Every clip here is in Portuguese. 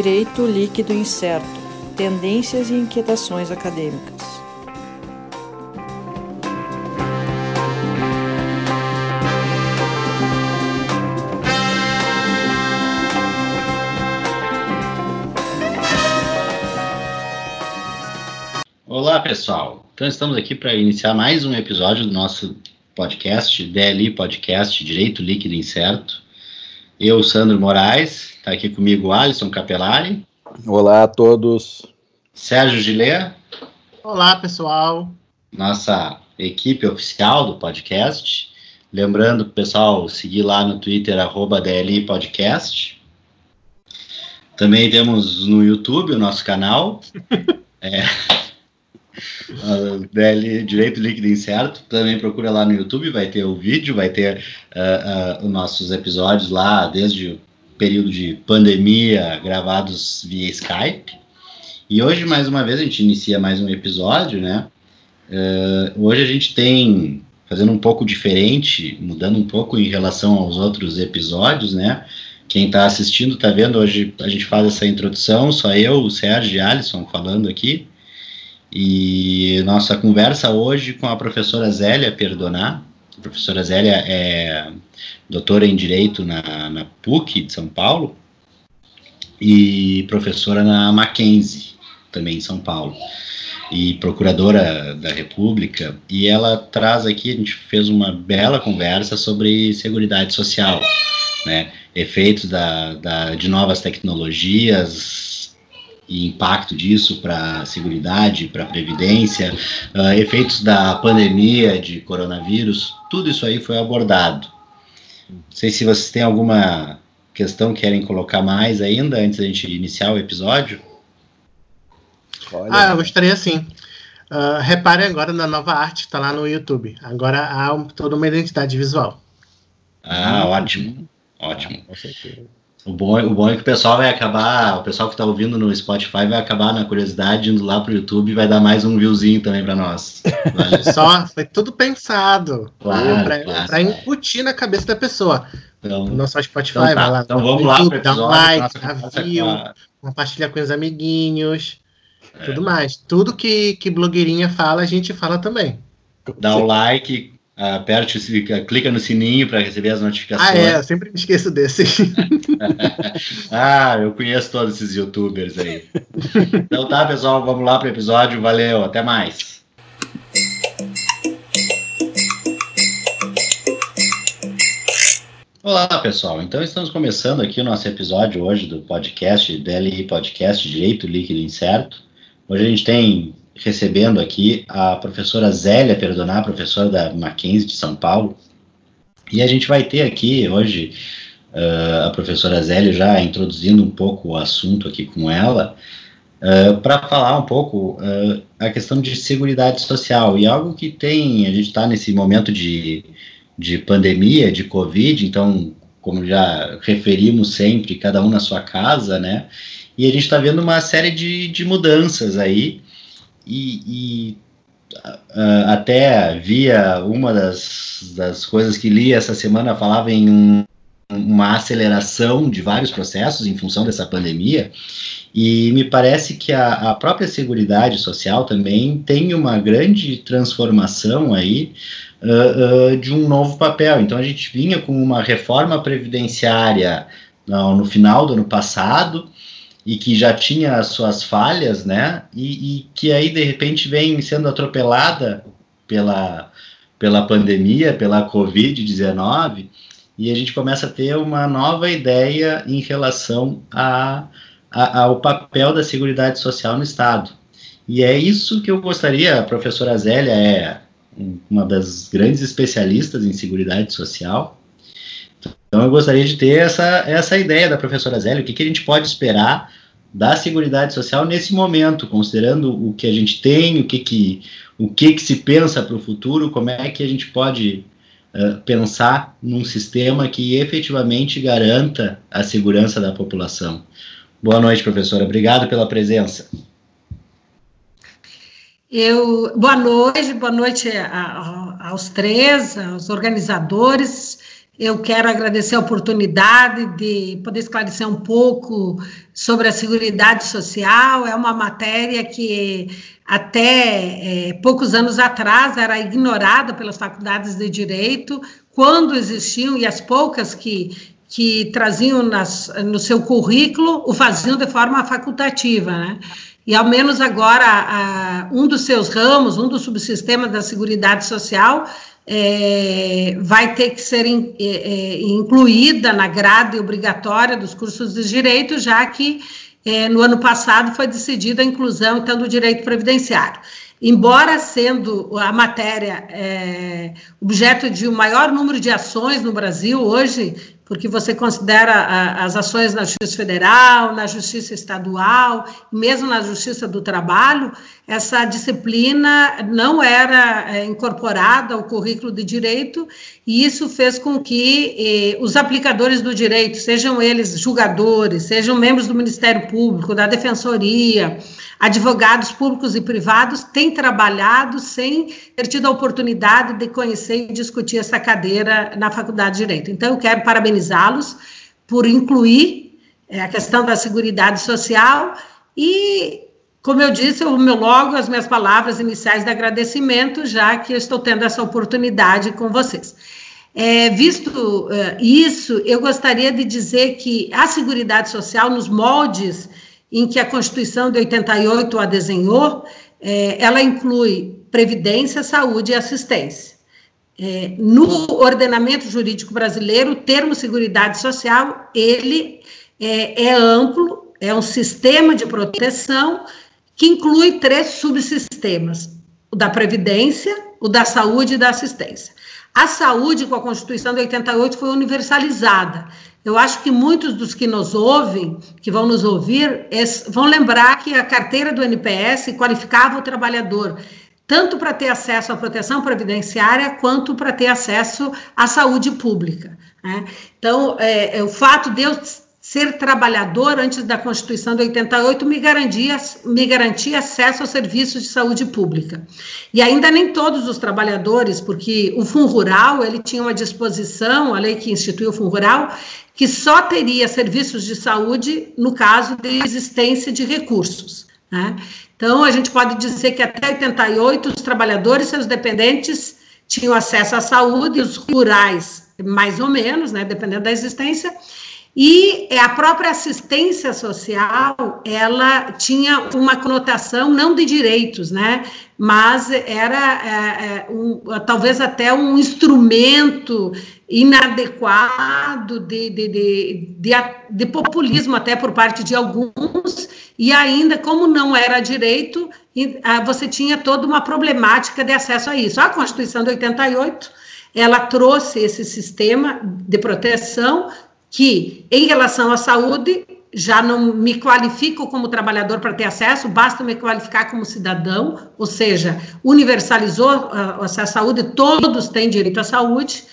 Direito Líquido Incerto Tendências e Inquietações Acadêmicas. Olá, pessoal. Então, estamos aqui para iniciar mais um episódio do nosso podcast, DLI Podcast Direito Líquido Incerto. Eu, Sandro Moraes, está aqui comigo Alisson Capelari. Olá a todos. Sérgio Gilé. Olá, pessoal. Nossa equipe oficial do podcast. Lembrando, pessoal, seguir lá no Twitter, arroba DLI Podcast. Também temos no YouTube o nosso canal. é, DL Direito Líquido Incerto, também procura lá no YouTube, vai ter o vídeo, vai ter uh, uh, os nossos episódios lá desde o período de pandemia gravados via Skype. E hoje, mais uma vez, a gente inicia mais um episódio, né? Uh, hoje a gente tem, fazendo um pouco diferente, mudando um pouco em relação aos outros episódios, né? Quem está assistindo está vendo, hoje a gente faz essa introdução, só eu, o Sérgio e Alisson falando aqui. E nossa conversa hoje com a professora Zélia Perdonar. A professora Zélia é doutora em Direito na, na PUC de São Paulo e professora na Mackenzie, também em São Paulo, e procuradora da República. E ela traz aqui, a gente fez uma bela conversa sobre Seguridade Social, né? efeitos da, da, de novas tecnologias, e impacto disso para a segurança, para a previdência, uh, efeitos da pandemia de coronavírus, tudo isso aí foi abordado. Não sei se vocês têm alguma questão que querem colocar mais ainda antes da gente iniciar o episódio. Olha. Ah, eu gostaria sim. Uh, repare agora na nova arte que está lá no YouTube. Agora há um, toda uma identidade visual. Ah, ótimo. Ótimo. Com certeza. O bom, o bom é que o pessoal vai acabar, o pessoal que está ouvindo no Spotify vai acabar na curiosidade indo lá pro YouTube e vai dar mais um viewzinho também para nós. Vale. Só foi tudo pensado claro, para claro, incutir na cabeça da pessoa. Então, no nosso Spotify, então, tá. vai lá. Então vamos lá YouTube, dá um like, dá view, compartilha com os amiguinhos, é. tudo mais. Tudo que, que blogueirinha fala, a gente fala também. Dá o like, aperte, clica no sininho para receber as notificações. Ah, é, eu sempre me esqueço desse. ah, eu conheço todos esses youtubers aí. Então tá, pessoal, vamos lá para o episódio. Valeu, até mais. Olá, pessoal. Então estamos começando aqui o nosso episódio hoje do podcast DLI Podcast Direito Líquido Incerto. Hoje a gente tem recebendo aqui a professora Zélia Perdonar, professora da Mackenzie de São Paulo. E a gente vai ter aqui hoje uh, a professora Zélia já introduzindo um pouco o assunto aqui com ela, uh, para falar um pouco uh, a questão de segurança social. E algo que tem, a gente está nesse momento de, de pandemia, de Covid, então, como já referimos sempre, cada um na sua casa, né? E a gente está vendo uma série de, de mudanças aí, e, e uh, até via uma das, das coisas que li essa semana falava em um, uma aceleração de vários processos em função dessa pandemia e me parece que a, a própria Seguridade Social também tem uma grande transformação aí uh, uh, de um novo papel. Então a gente vinha com uma reforma previdenciária no, no final do ano passado, e que já tinha as suas falhas, né? E, e, que aí de repente vem sendo atropelada pela, pela pandemia, pela Covid-19, e a gente começa a ter uma nova ideia em relação a, a, ao papel da Seguridade Social no Estado. E é isso que eu gostaria, a professora Zélia é uma das grandes especialistas em Seguridade Social, então eu gostaria de ter essa, essa ideia da professora Zélia, o que, que a gente pode esperar da Seguridade Social nesse momento, considerando o que a gente tem, o que, que, o que, que se pensa para o futuro, como é que a gente pode uh, pensar num sistema que efetivamente garanta a segurança da população. Boa noite, professora. Obrigado pela presença. Eu, boa noite, boa noite a, a, aos três, aos organizadores Eu quero agradecer a oportunidade de poder esclarecer um pouco sobre a Seguridade Social. É uma matéria que até é, poucos anos atrás era ignorada pelas faculdades de direito, quando existiam, e as poucas que, que traziam nas, no seu currículo o faziam de forma facultativa, né? E ao menos agora, a, um dos seus ramos, um dos subsistemas da Seguridade Social é, vai ter que ser in, é, é, incluída na grade obrigatória dos cursos de direito, já que é, no ano passado foi decidida a inclusão, então, do direito previdenciário. Embora sendo a matéria é, objeto de um maior número de ações no Brasil hoje, porque você considera a, as ações na Justiça Federal, na Justiça Estadual, mesmo na Justiça do Trabalho, essa disciplina não era é, incorporada ao currículo de direito, e isso fez com que eh, os aplicadores do direito, sejam eles julgadores, sejam membros do Ministério Público, da Defensoria, advogados públicos e privados, tenham trabalhado sem ter tido a oportunidade de conhecer e discutir essa cadeira na Faculdade de Direito. Então, eu quero parabenizá-los por incluir é, a questão da Seguridade Social e como eu disse, o meu logo, as minhas palavras iniciais de agradecimento, já que eu estou tendo essa oportunidade com vocês. É, visto uh, isso, eu gostaria de dizer que a Seguridade Social, nos moldes em que a Constituição de 88 a desenhou, é, ela inclui previdência, saúde e assistência. É, no ordenamento jurídico brasileiro, o termo Seguridade Social, ele é, é amplo, é um sistema de proteção que inclui três subsistemas: o da previdência, o da saúde e da assistência. A saúde, com a Constituição de 88, foi universalizada. Eu acho que muitos dos que nos ouvem, que vão nos ouvir, vão lembrar que a carteira do NPS qualificava o trabalhador tanto para ter acesso à proteção previdenciária quanto para ter acesso à saúde pública. Né? Então, é, é, o fato de eu ser trabalhador antes da Constituição de 88 me garantia, me garantia acesso aos serviços de saúde pública. E ainda nem todos os trabalhadores, porque o Fundo Rural, ele tinha uma disposição, a lei que instituiu o Fundo Rural, que só teria serviços de saúde no caso de existência de recursos. Né? Então, a gente pode dizer que até 88 os trabalhadores e seus dependentes tinham acesso à saúde, os rurais mais ou menos, né, dependendo da existência, e é, a própria assistência social, ela tinha uma conotação não de direitos, né? Mas era é, é um, talvez até um instrumento inadequado de, de, de, de, populismo até por parte de alguns, e ainda, como não era direito, você tinha toda uma problemática de acesso a isso. A Constituição de 88 ela trouxe esse sistema de proteção que, em relação à saúde, já não me qualifico como trabalhador para ter acesso, basta me qualificar como cidadão, ou seja, universalizou a, a saúde, todos têm direito à saúde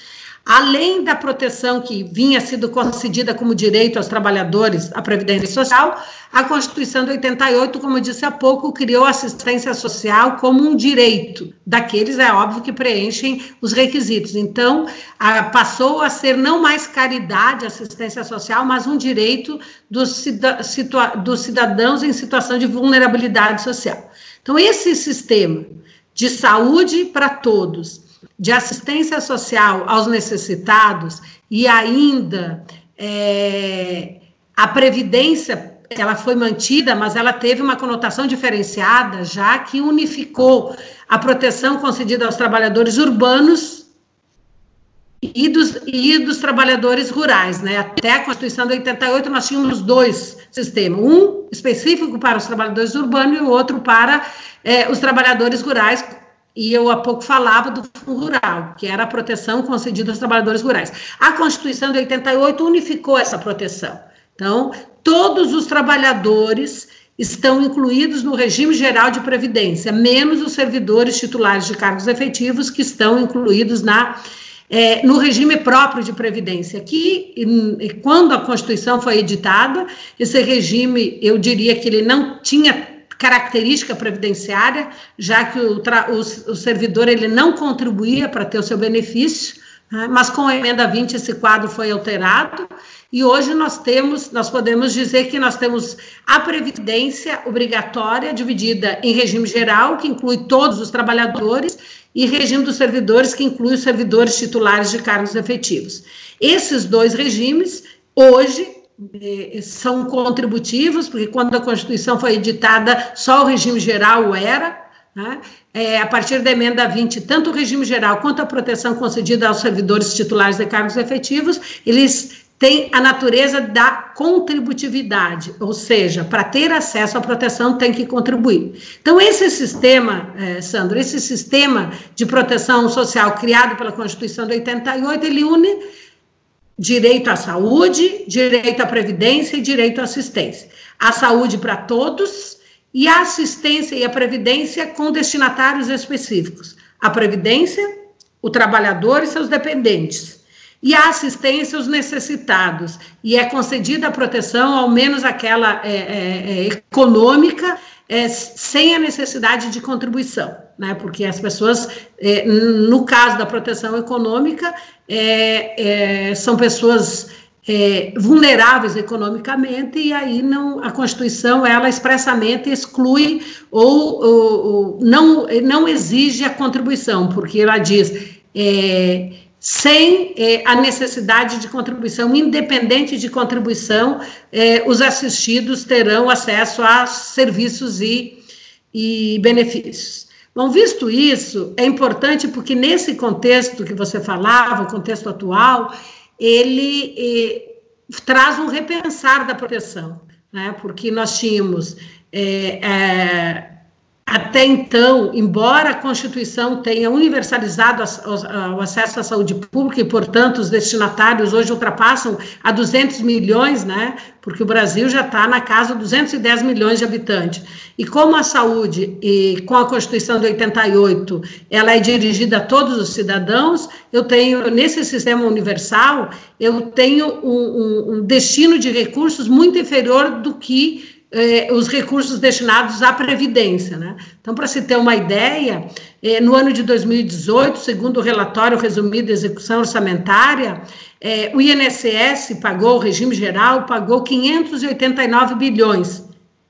além da proteção que vinha sido concedida como direito aos trabalhadores à Previdência Social, a Constituição de 88, como eu disse há pouco, criou a assistência social como um direito daqueles, é óbvio, que preenchem os requisitos. Então, a, passou a ser não mais caridade, assistência social, mas um direito dos, situa, dos cidadãos em situação de vulnerabilidade social. Então, esse sistema de saúde para todos, de assistência social aos necessitados e ainda é, a previdência ela foi mantida, mas ela teve uma conotação diferenciada, já que unificou a proteção concedida aos trabalhadores urbanos e dos, e dos trabalhadores rurais, né? Até a Constituição de 88 nós tínhamos dois sistemas, um específico para os trabalhadores urbanos e o outro para é, os trabalhadores rurais, e eu há pouco falava do Fundo Rural, que era a proteção concedida aos trabalhadores rurais. A Constituição de 88 unificou essa proteção. Então, todos os trabalhadores estão incluídos no regime geral de previdência, menos os servidores titulares de cargos efetivos que estão incluídos na é, no regime próprio de previdência, que quando a Constituição foi editada, esse regime, eu diria que ele não tinha característica previdenciária, já que o, o, o servidor ele não contribuía para ter o seu benefício, né? mas com a emenda 20 esse quadro foi alterado e hoje nós temos, nós podemos dizer que nós temos a previdência obrigatória dividida em regime geral, que inclui todos os trabalhadores, e regime dos servidores, que inclui os servidores titulares de cargos efetivos. Esses dois regimes, hoje, são contributivos, porque quando a Constituição foi editada, só o regime geral era, né? É, a partir da emenda 20, tanto o regime geral quanto a proteção concedida aos servidores titulares de cargos efetivos, eles tem a natureza da contributividade, ou seja, para ter acesso à proteção tem que contribuir. Então, esse sistema, eh, Sandro, esse sistema de proteção social criado pela Constituição de 88, ele une direito à saúde, direito à previdência e direito à assistência. A saúde para todos e a assistência e a previdência com destinatários específicos. A previdência, o trabalhador e seus dependentes e a assistência aos necessitados, e é concedida a proteção, ao menos aquela é, é, é, econômica, é, sem a necessidade de contribuição, né? Porque as pessoas, é, no caso da proteção econômica, é, são pessoas vulneráveis economicamente e aí não a Constituição ela expressamente exclui ou, ou, ou não não exige a contribuição, porque ela diz sem eh, a necessidade de contribuição, independente de contribuição, eh, os assistidos terão acesso a serviços e, e benefícios. Bom, visto isso, é importante porque nesse contexto que você falava, o contexto atual, ele eh, traz um repensar da proteção, né? porque nós tínhamos eh, eh, até então, embora a Constituição tenha universalizado o acesso à saúde pública e, portanto, os destinatários hoje ultrapassam a 200 milhões, né? Porque o Brasil já está na casa de 210 milhões de habitantes. E como a saúde, e com a Constituição de 88, ela é dirigida a todos os cidadãos, eu tenho, nesse sistema universal, eu tenho um, um, um destino de recursos muito inferior do que eh, os recursos destinados à Previdência. Né? Então, para se ter uma ideia, eh, no ano de 2018, segundo o relatório resumido de execução orçamentária, eh, o INSS pagou, o regime geral pagou 589 bilhões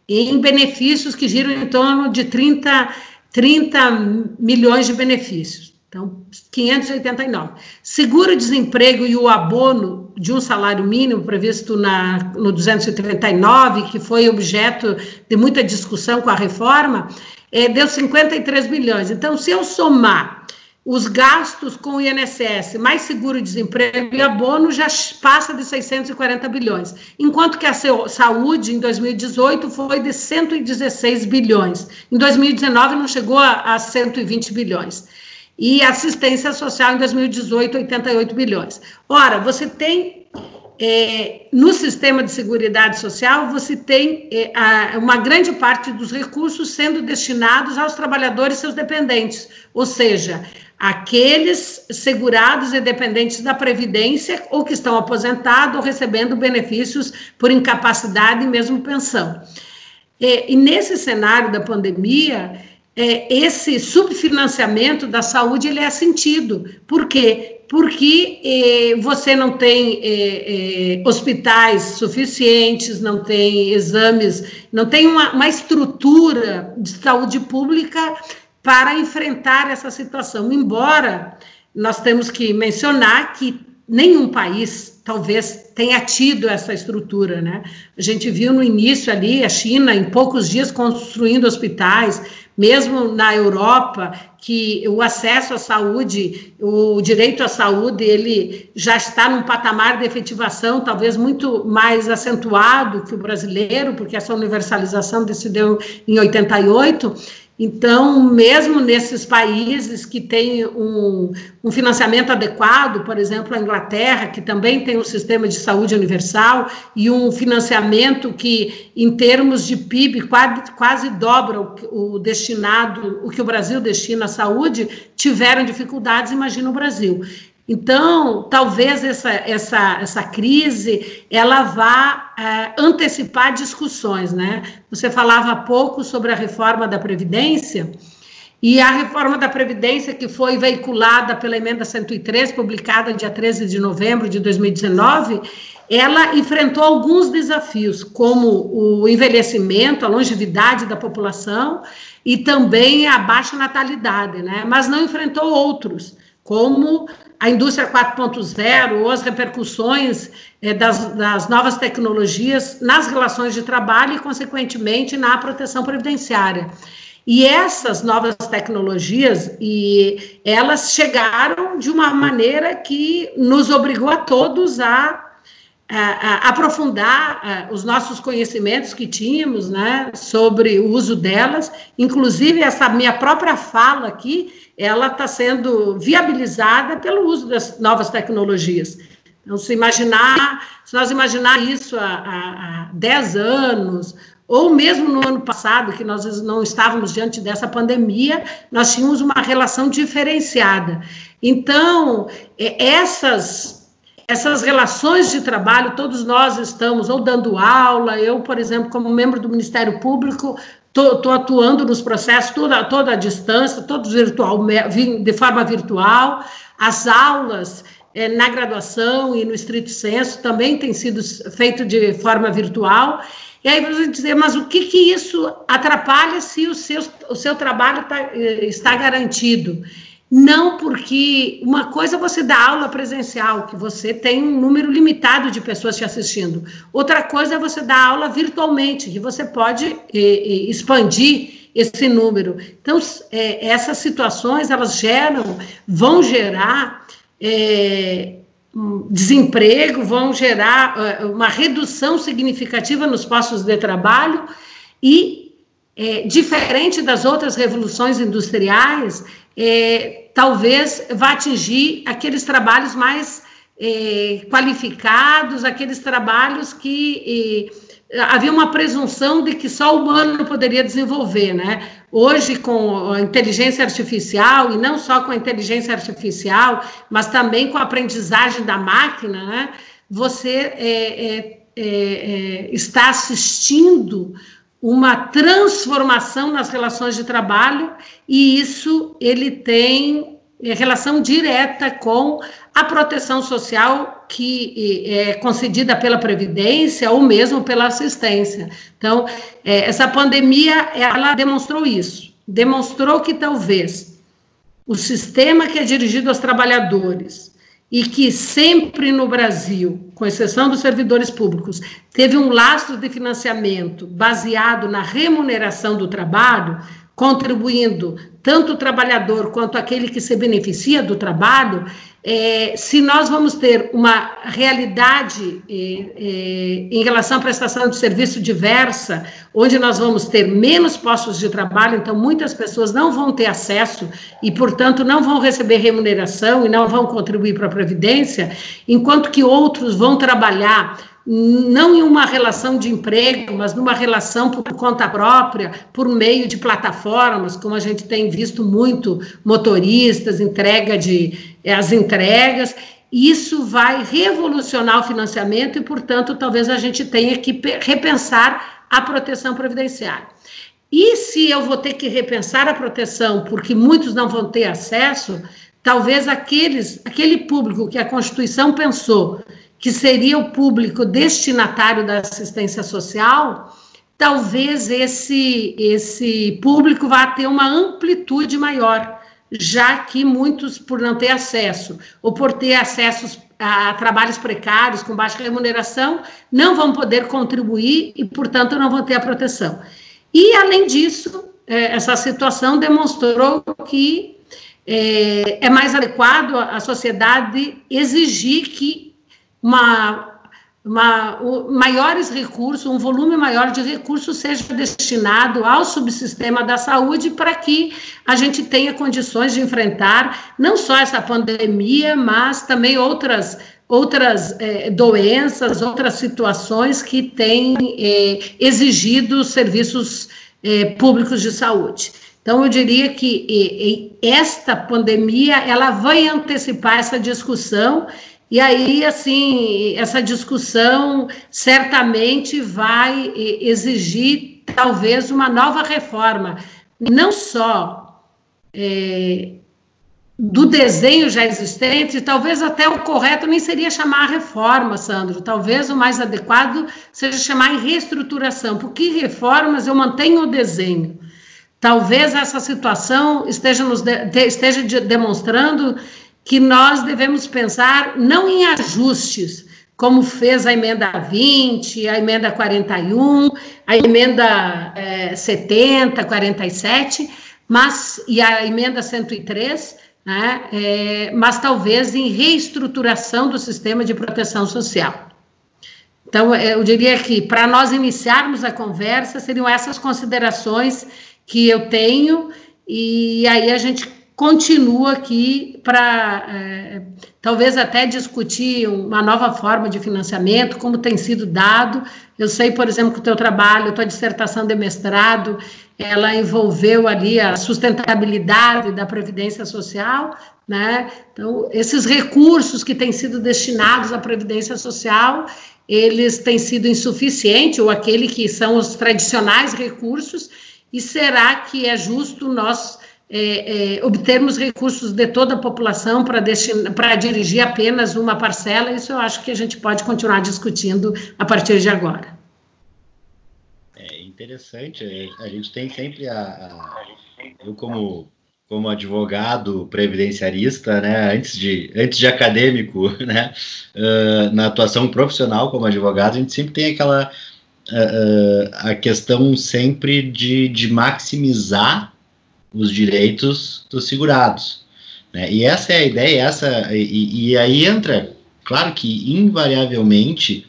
em benefícios que giram em torno de 30, 30 milhões de benefícios. Então, 589. Seguro-desemprego e o abono de um salário mínimo previsto na, no 239, que foi objeto de muita discussão com a reforma, é, deu 53 bilhões. Então, se eu somar os gastos com o INSS, mais seguro-desemprego e abono, já passa de 640 bilhões. Enquanto que a saúde, em 2018, foi de 116 bilhões. Em 2019, não chegou a, a 120 bilhões e assistência social em 2018, 88 bilhões. Ora, você tem é, no sistema de seguridade social, você tem é, a, uma grande parte dos recursos sendo destinados aos trabalhadores e seus dependentes, ou seja, aqueles segurados e dependentes da Previdência ou que estão aposentados ou recebendo benefícios por incapacidade e mesmo pensão. É, e nesse cenário da pandemia, é, esse subfinanciamento da saúde ele é sentido. Por quê? Porque é, você não tem é, é, hospitais suficientes, não tem exames, não tem uma, uma estrutura de saúde pública para enfrentar essa situação. Embora nós temos que mencionar que nenhum país talvez tenha tido essa estrutura, né? A gente viu no início ali a China em poucos dias construindo hospitais, mesmo na Europa, que o acesso à saúde, o direito à saúde, ele já está num patamar de efetivação talvez muito mais acentuado que o brasileiro, porque essa universalização decidiu em 88, então, mesmo nesses países que têm um, um, financiamento adequado, por exemplo, a Inglaterra, que também tem um sistema de saúde universal e um financiamento que, em termos de PIB, quase, quase dobra o, o destinado, o que o Brasil destina à saúde, tiveram dificuldades, imagina o Brasil. Então, talvez essa, essa, essa crise ela vá é, antecipar discussões, né? Você falava há pouco sobre a reforma da Previdência, E a reforma da Previdência, que foi veiculada pela emenda 103, publicada dia 13 de novembro de 2019, ela enfrentou alguns desafios, como o envelhecimento, a longevidade da população e também a baixa natalidade, né? mas não enfrentou outros, como a indústria 4.0 ou as repercussões é, das, das, novas tecnologias nas relações de trabalho e, consequentemente, na proteção previdenciária. E essas novas tecnologias, e elas chegaram de uma maneira que nos obrigou a todos a aprofundar os nossos conhecimentos que tínhamos né, sobre o uso delas, inclusive essa minha própria fala aqui, ela está sendo viabilizada pelo uso das novas tecnologias. Então, se imaginar, se nós imaginar isso há, há 10 anos, ou mesmo no ano passado, que nós não estávamos diante dessa pandemia, nós tínhamos uma relação diferenciada. Então, é, essas essas relações de trabalho, todos nós estamos ou dando aula, eu, por exemplo, como membro do Ministério Público, estou atuando nos processos toda, toda a distância, todos virtual, de forma virtual, as aulas é, na graduação e no estrito senso também têm sido feito de forma virtual, e aí você dizer, mas o que que isso atrapalha se o seu, o seu trabalho tá, eh, está garantido? Não porque uma coisa é você dá aula presencial, que você tem um número limitado de pessoas te assistindo. Outra coisa é você dar aula virtualmente, que você pode eh, eh, expandir esse número. Então, eh, essas situações, elas geram, vão gerar eh, desemprego, vão gerar eh, uma redução significativa nos postos de trabalho e, eh, diferente das outras revoluções industriais, é, talvez vá atingir aqueles trabalhos mais é, qualificados, aqueles trabalhos que é, havia uma presunção de que só o humano poderia desenvolver, né? Hoje, com a inteligência artificial, e não só com a inteligência artificial, mas também com a aprendizagem da máquina, né? Você é, é, é está assistindo uma transformação nas relações de trabalho e isso ele tem é, relação direta com a proteção social que é concedida pela previdência ou mesmo pela assistência. Então, é, essa pandemia ela demonstrou isso, demonstrou que talvez o sistema que é dirigido aos trabalhadores e que sempre no Brasil, com exceção dos servidores públicos, teve um lastro de financiamento baseado na remuneração do trabalho, contribuindo tanto o trabalhador quanto aquele que se beneficia do trabalho, é, se nós vamos ter uma realidade é, é, em relação à prestação de serviço diversa, onde nós vamos ter menos postos de trabalho, então muitas pessoas não vão ter acesso e, portanto, não vão receber remuneração e não vão contribuir para a Previdência, enquanto que outros vão trabalhar não em uma relação de emprego, mas numa relação por conta própria, por meio de plataformas, como a gente tem visto muito, motoristas, entrega de eh, as entregas. Isso vai revolucionar o financiamento e, portanto, talvez a gente tenha que repensar a proteção previdenciária. E se eu vou ter que repensar a proteção, porque muitos não vão ter acesso, talvez aqueles, aquele público que a Constituição pensou que seria o público destinatário da assistência social, talvez esse, esse público vá ter uma amplitude maior, já que muitos, por não ter acesso, ou por ter acessos a trabalhos precários com baixa remuneração, não vão poder contribuir e, portanto, não vão ter a proteção. E, além disso, é, essa situação demonstrou que é, é mais adequado a sociedade exigir que uma, uma, maiores recursos, um volume maior de recursos seja destinado ao subsistema da saúde para que a gente tenha condições de enfrentar não só essa pandemia, mas também outras outras é, doenças, outras situações que têm é, exigido serviços é, públicos de saúde. Então, eu diria que esta pandemia ela vai antecipar essa discussão e aí, assim, essa discussão certamente vai exigir, talvez, uma nova reforma, não só é, do desenho já existente, talvez até o correto nem seria chamar reforma, Sandro. Talvez o mais adequado seja chamar em reestruturação, porque reformas eu mantenho o desenho. Talvez essa situação esteja, nos de, esteja de, demonstrando que nós devemos pensar não em ajustes, como fez a emenda 20, a emenda 41, a emenda é, 70, 47, mas, e a emenda 103, né, é, mas talvez em reestruturação do sistema de proteção social. Então, é, eu diria que para nós iniciarmos a conversa, seriam essas considerações que eu tenho, e aí a gente continua aqui para é, talvez até discutir uma nova forma de financiamento, como tem sido dado. Eu sei, por exemplo, que o teu trabalho, a tua dissertação de mestrado, ela envolveu ali a sustentabilidade da previdência social, né? Então, esses recursos que têm sido destinados à previdência social, eles têm sido insuficientes, ou aquele que são os tradicionais recursos, e será que é justo nós é, é, obtermos recursos de toda a população para dirigir apenas uma parcela? Isso eu acho que a gente pode continuar discutindo a partir de agora interessante. A gente tem sempre a, a eu como como advogado previdenciarista, né, antes de antes de acadêmico, né, uh, na atuação profissional como advogado, a gente sempre tem aquela uh, a questão sempre de, de maximizar os direitos dos segurados, né? E essa é a ideia, essa e, e aí entra, claro que invariavelmente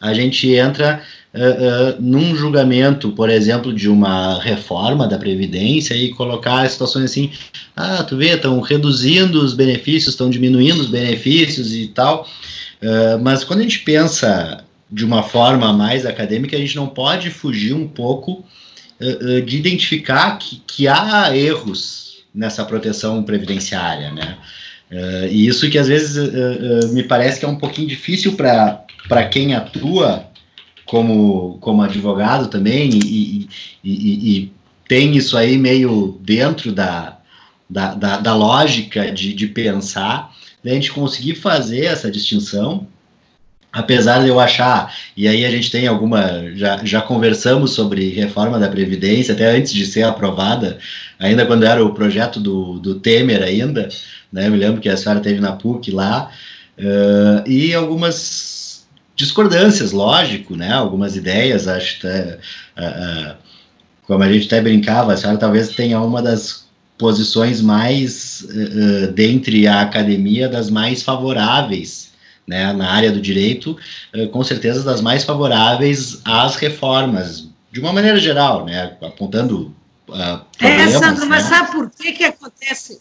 a gente entra uh, num julgamento, por exemplo, de uma reforma da Previdência e colocar situações assim, ah, tu vê, estão reduzindo os benefícios, estão diminuindo os benefícios e tal, uh, mas quando a gente pensa de uma forma mais acadêmica, a gente não pode fugir um pouco de identificar que, que há erros nessa proteção previdenciária, né? Uh, e isso que às vezes me parece que é um pouquinho difícil para quem atua como, como advogado também e, e, e, e tem isso aí meio dentro da, da, da, da lógica de, de pensar, da gente conseguir fazer essa distinção, apesar de eu achar, e aí a gente tem alguma, já, já conversamos sobre reforma da Previdência, até antes de ser aprovada, ainda quando era o projeto do, do Temer ainda, né, me lembro que a senhora teve na PUC lá, uh, e algumas discordâncias, lógico, né? Algumas ideias, acho que uh, uh, como a gente até brincava, a senhora talvez tenha uma das posições mais dentre a academia das mais favoráveis, né? Na área do direito, com certeza das mais favoráveis às reformas, de uma maneira geral, né? Apontando Uh, é, Sandro, né? mas sabe por que que acontece?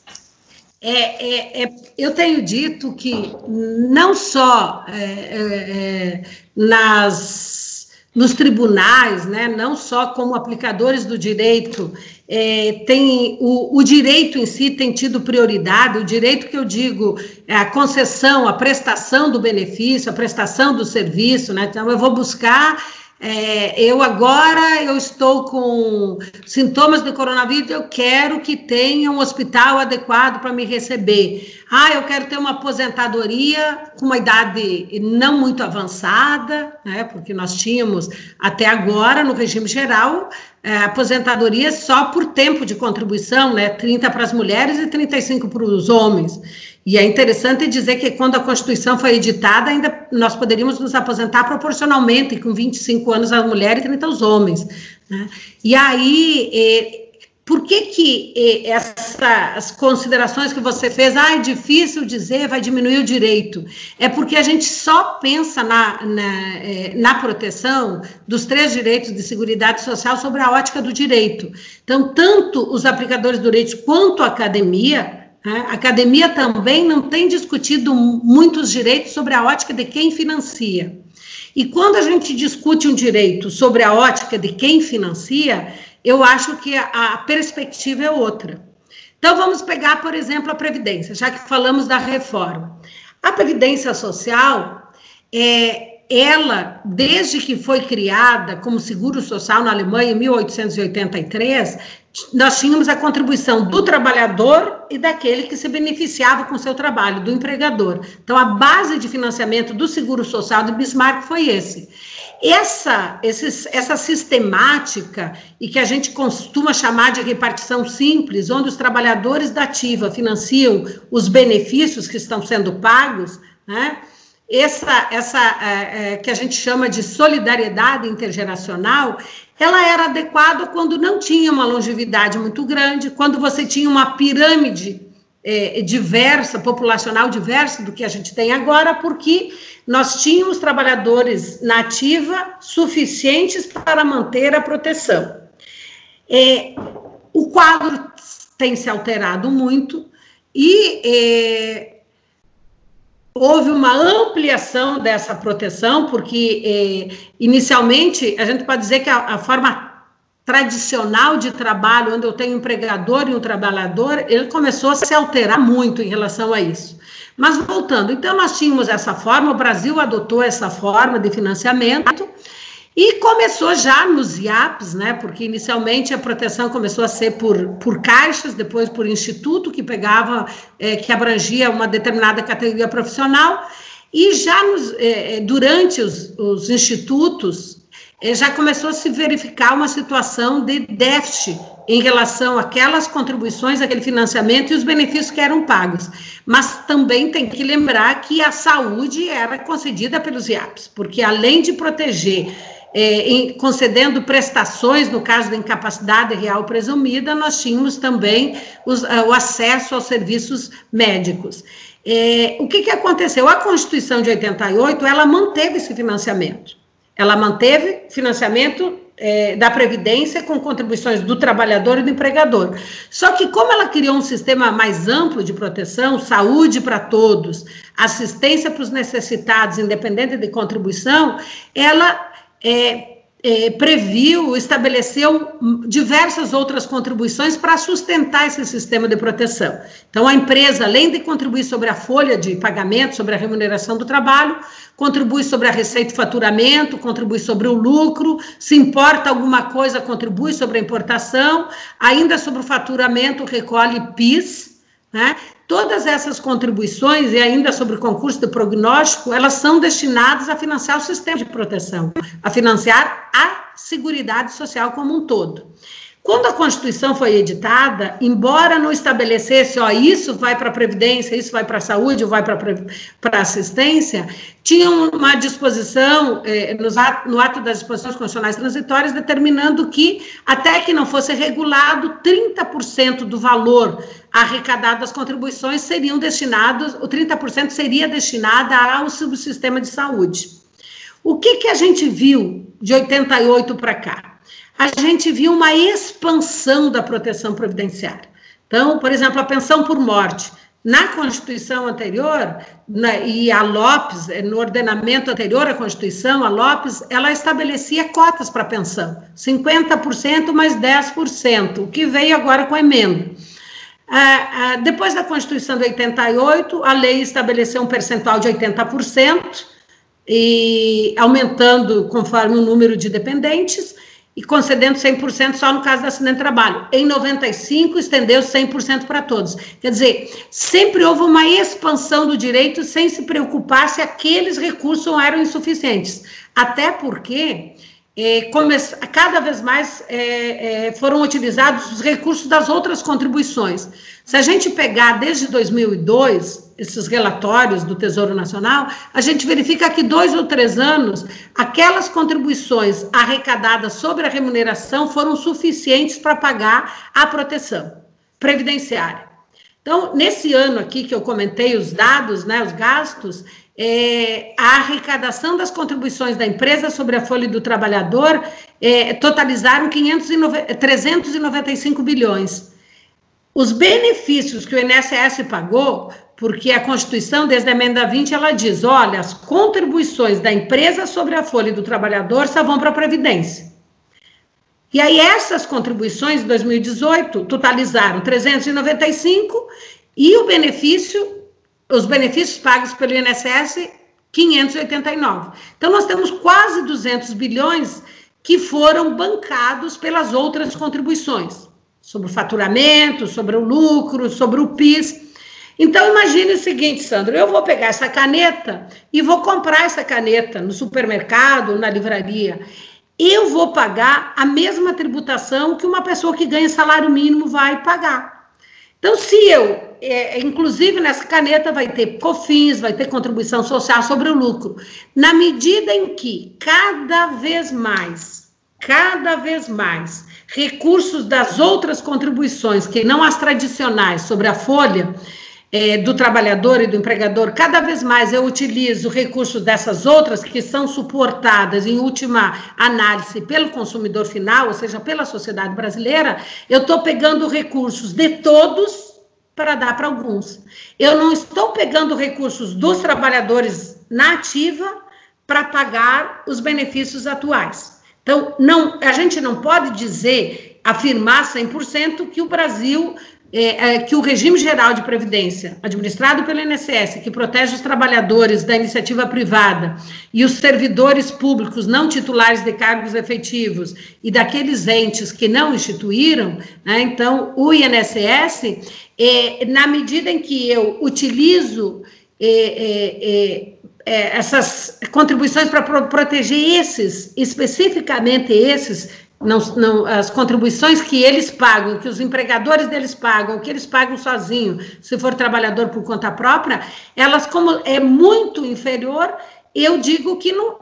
É, é, é, eu tenho dito que não só é, é, é, nas, nos tribunais, né, não só como aplicadores do direito, é, tem o, o, direito em si tem tido prioridade, o direito que eu digo é a concessão, a prestação do benefício, a prestação do serviço, né? Então eu vou buscar é, eu agora eu estou com sintomas de coronavírus, eu quero que tenha um hospital adequado para me receber. Ah, eu quero ter uma aposentadoria com uma idade não muito avançada, né? Porque nós tínhamos até agora no regime geral é, aposentadoria só por tempo de contribuição, né? 30 para as mulheres e 35 para os homens. E é interessante dizer que quando a Constituição foi editada, ainda nós poderíamos nos aposentar proporcionalmente, com 25 anos as mulheres e 30 os homens. Né? E aí, eh, por que que eh, essas considerações que você fez, ah, é difícil dizer, vai diminuir o direito? É porque a gente só pensa na, na, eh, na proteção dos três direitos de seguridade social sobre a ótica do direito. Então, tanto os aplicadores do direito quanto a academia? A academia também não tem discutido muitos direitos sobre a ótica de quem financia. E quando a gente discute um direito sobre a ótica de quem financia, eu acho que a, a perspectiva é outra. Então, vamos pegar, por exemplo, a Previdência, já que falamos da reforma. A Previdência Social, é, ela, desde que foi criada como seguro social na Alemanha em 1883, nós tínhamos a contribuição do trabalhador e daquele que se beneficiava com seu trabalho, do empregador. Então, a base de financiamento do seguro social de Bismarck foi esse. Essa, essa sistemática, e que a gente costuma chamar de repartição simples, onde os trabalhadores da ativa financiam os benefícios que estão sendo pagos, né? Essa, essa é, é, que a gente chama de solidariedade intergeracional, ela era adequada quando não tinha uma longevidade muito grande, quando você tinha uma pirâmide é, diversa, populacional diversa do que a gente tem agora, porque nós tínhamos trabalhadores na ativa suficientes para manter a proteção. É, o quadro tem se alterado muito e é, houve uma ampliação dessa proteção, porque eh, inicialmente a gente pode dizer que a, a, forma tradicional de trabalho, onde eu tenho um empregador e um trabalhador, ele começou a se alterar muito em relação a isso. Mas voltando, então nós tínhamos essa forma, o Brasil adotou essa forma de financiamento, e começou já nos IAPs, né? Porque inicialmente a proteção começou a ser por, por caixas, depois por instituto, que pegava, é, que abrangia uma determinada categoria profissional, e já nos, é, é durante os, os institutos já começou a se verificar uma situação de déficit em relação àquelas contribuições, aquele financiamento e os benefícios que eram pagos. Mas também tem que lembrar que a saúde era concedida pelos IAPs, porque além de proteger é, em, concedendo prestações, no caso da incapacidade real presumida, nós tínhamos também os, uh, o acesso aos serviços médicos. É, o que, que aconteceu? A Constituição de 88, ela manteve esse financiamento. Ela manteve financiamento é, da Previdência com contribuições do trabalhador e do empregador. Só que, como ela criou um sistema mais amplo de proteção, saúde para todos, assistência para os necessitados, independente de contribuição, ela é, é, previu, estabeleceu diversas outras contribuições para sustentar esse sistema de proteção. Então, a empresa, além de contribuir sobre a folha de pagamento, sobre a remuneração do trabalho, contribui sobre a receita e faturamento, contribui sobre o lucro, se importa alguma coisa, contribui sobre a importação, ainda sobre o faturamento, recolhe PIS, né? Todas essas contribuições, e ainda sobre o concurso de prognóstico, elas são destinadas a financiar o sistema de proteção, a financiar a Seguridade Social como um todo. Quando a Constituição foi editada, embora não estabelecesse, ó, isso vai para a Previdência, isso vai para a saúde, vai para a assistência, tinha uma disposição eh, ato, no ato das disposições constitucionais transitórias determinando que, até que não fosse regulado, 30% do valor arrecadado das contribuições seriam destinados, o 30% seria destinado ao subsistema de saúde. O que, que a gente viu de 88 para cá? A gente viu uma expansão da proteção previdenciária. Então, por exemplo, a pensão por morte. Na Constituição anterior, na, e a Lopes, eh, no ordenamento anterior à Constituição, a Lopes, ela estabelecia cotas para pensão, 50% mais 10%, o que veio agora com emenda. Ah, ah, depois da Constituição de 88, a lei estabeleceu um percentual de 80%, e aumentando conforme o número de dependentes, e concedendo 100% só no caso do acidente de trabalho. Em 95, estendeu 100% para todos. Quer dizer, sempre houve uma expansão do direito sem se preocupar se aqueles recursos eram insuficientes. Até porque é, cada vez mais é, é, foram utilizados os recursos das outras contribuições. Se a gente pegar desde 2002 esses relatórios do Tesouro Nacional, a gente verifica que dois ou três anos aquelas contribuições arrecadadas sobre a remuneração foram suficientes para pagar a proteção previdenciária. Então, nesse ano aqui que eu comentei os dados, né, os gastos, é, a arrecadação das contribuições da empresa sobre a folha do trabalhador é, totalizaram 509, 395 bilhões. Os benefícios que o INSS pagou, porque a Constituição, desde a emenda 20, ela diz: olha, as contribuições da empresa sobre a folha do trabalhador só vão para a Previdência. E aí, essas contribuições de 2018 totalizaram 395 e o benefício os benefícios pagos pelo INSS 589. Então, nós temos quase 200 bilhões que foram bancados pelas outras contribuições, sobre o faturamento, sobre o lucro, sobre o PIS. Então, imagine o seguinte, Sandro: eu vou pegar essa caneta e vou comprar essa caneta no supermercado, na livraria. Eu vou pagar a mesma tributação que uma pessoa que ganha salário mínimo vai pagar. Então, se eu é, inclusive nessa caneta vai ter COFINS, vai ter contribuição social sobre o lucro. Na medida em que cada vez mais, cada vez mais, recursos das outras contribuições, que não as tradicionais, sobre a folha, é, do trabalhador e do empregador, cada vez mais eu utilizo recursos dessas outras que são suportadas, em última análise, pelo consumidor final, ou seja, pela sociedade brasileira, eu estou pegando recursos de todos para dar para alguns. Eu não estou pegando recursos dos trabalhadores na ativa para pagar os benefícios atuais. Então, não, a gente não pode dizer, afirmar 100% que o Brasil é, é, que o regime geral de previdência, administrado pelo INSS, que protege os trabalhadores da iniciativa privada e os servidores públicos não titulares de cargos efetivos e daqueles entes que não instituíram, né, então o INSS, é, na medida em que eu utilizo é, é, é, essas contribuições para pro proteger esses, especificamente esses não, não, as contribuições que eles pagam, que os empregadores deles pagam, que eles pagam sozinho, se for trabalhador por conta própria, elas como é muito inferior, eu digo que não,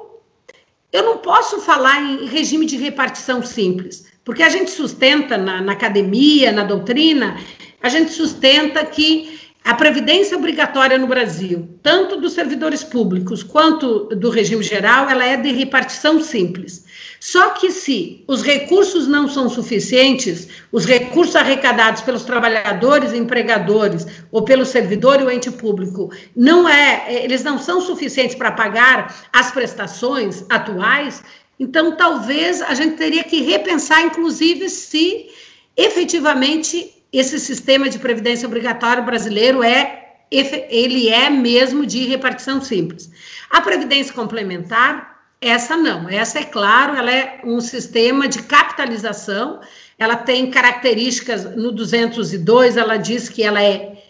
eu não posso falar em regime de repartição simples, porque a gente sustenta na, na academia, na doutrina, a gente sustenta que a previdência obrigatória no Brasil, tanto dos servidores públicos quanto do regime geral, ela é de repartição simples. Só que se os recursos não são suficientes, os recursos arrecadados pelos trabalhadores empregadores ou pelo servidor e o ente público, não é, eles não são suficientes para pagar as prestações atuais, então talvez a gente teria que repensar, inclusive, se efetivamente esse sistema de previdência obrigatória brasileiro é ele é mesmo de repartição simples. A previdência complementar essa não, essa é claro, ela é um sistema de capitalização, ela tem características, no 202 ela diz que ela é,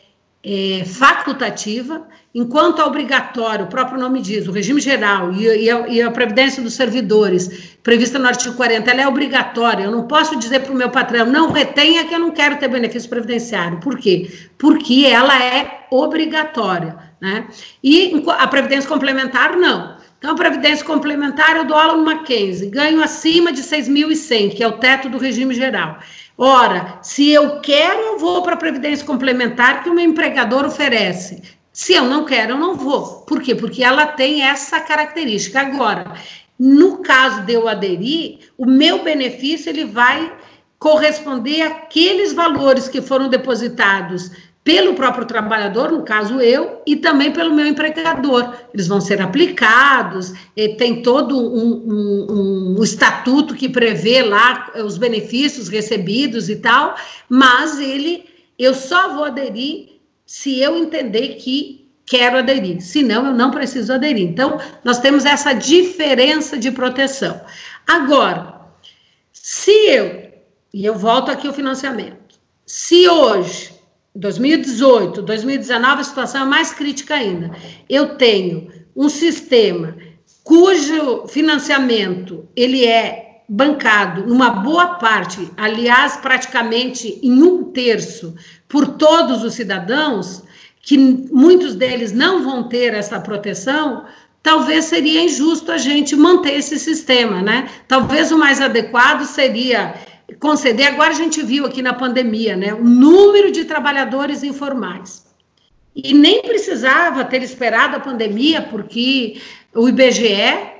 é facultativa, enquanto a obrigatório, o próprio nome diz, o regime geral e, e, a, e, a, previdência dos servidores, prevista no artigo 40, ela é obrigatória, eu não posso dizer para o meu patrão, não retenha que eu não quero ter benefício previdenciário, por quê? Porque ela é obrigatória, né? E a previdência complementar, não. Então, Previdência Complementar, eu dou aula no Mackenzie, ganho acima de 6.100, que é o teto do regime geral. Ora, se eu quero, eu vou para a Previdência Complementar que o meu empregador oferece. Se eu não quero, eu não vou. Por quê? Porque ela tem essa característica. Agora, no caso de eu aderir, o meu benefício ele vai corresponder àqueles valores que foram depositados pelo próprio trabalhador, no caso eu, e também pelo meu empregador. Eles vão ser aplicados, tem todo um, um, um, estatuto que prevê lá os benefícios recebidos e tal, mas ele, eu só vou aderir se eu entender que quero aderir, senão eu não preciso aderir. Então, nós temos essa diferença de proteção. Agora, se eu, e eu volto aqui ao financiamento, se hoje 2018, 2019, a situação é mais crítica ainda. Eu tenho um sistema cujo financiamento ele é bancado numa boa parte, aliás, praticamente em um terço, por todos os cidadãos, que muitos deles não vão ter essa proteção, talvez seria injusto a gente manter esse sistema, né? Talvez o mais adequado seria conceder. Agora a gente viu aqui na pandemia, né, o número de trabalhadores informais. E nem precisava ter esperado a pandemia, porque o IBGE,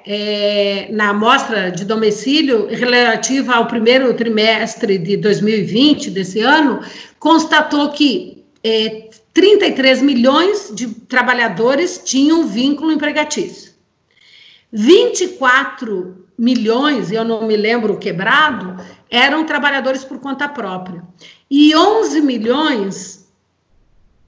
é, na amostra de domicílio relativa ao primeiro trimestre de 2020, desse ano, constatou que é, 33 milhões de trabalhadores tinham vínculo empregatício. 24 milhões, eu não me lembro quebrado, eram trabalhadores por conta própria. E 11 milhões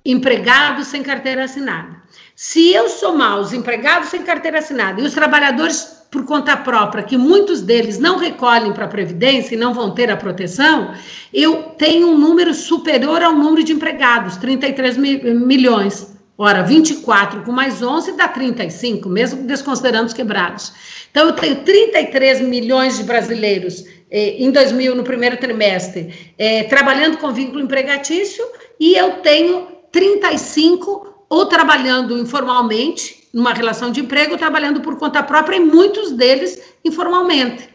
empregados sem carteira assinada. Se eu somar os empregados sem carteira assinada e os trabalhadores por conta própria, que muitos deles não recolhem para a Previdência e não vão ter a proteção, eu tenho um número superior ao número de empregados, 33 milhões. Ora, 24 com mais 11 dá 35, mesmo desconsiderando os quebrados. Então, eu tenho 33 milhões de brasileiros em 2000, no primeiro trimestre, eh, trabalhando com vínculo empregatício, e eu tenho 35 ou trabalhando informalmente, numa relação de emprego, ou trabalhando por conta própria, e muitos deles informalmente.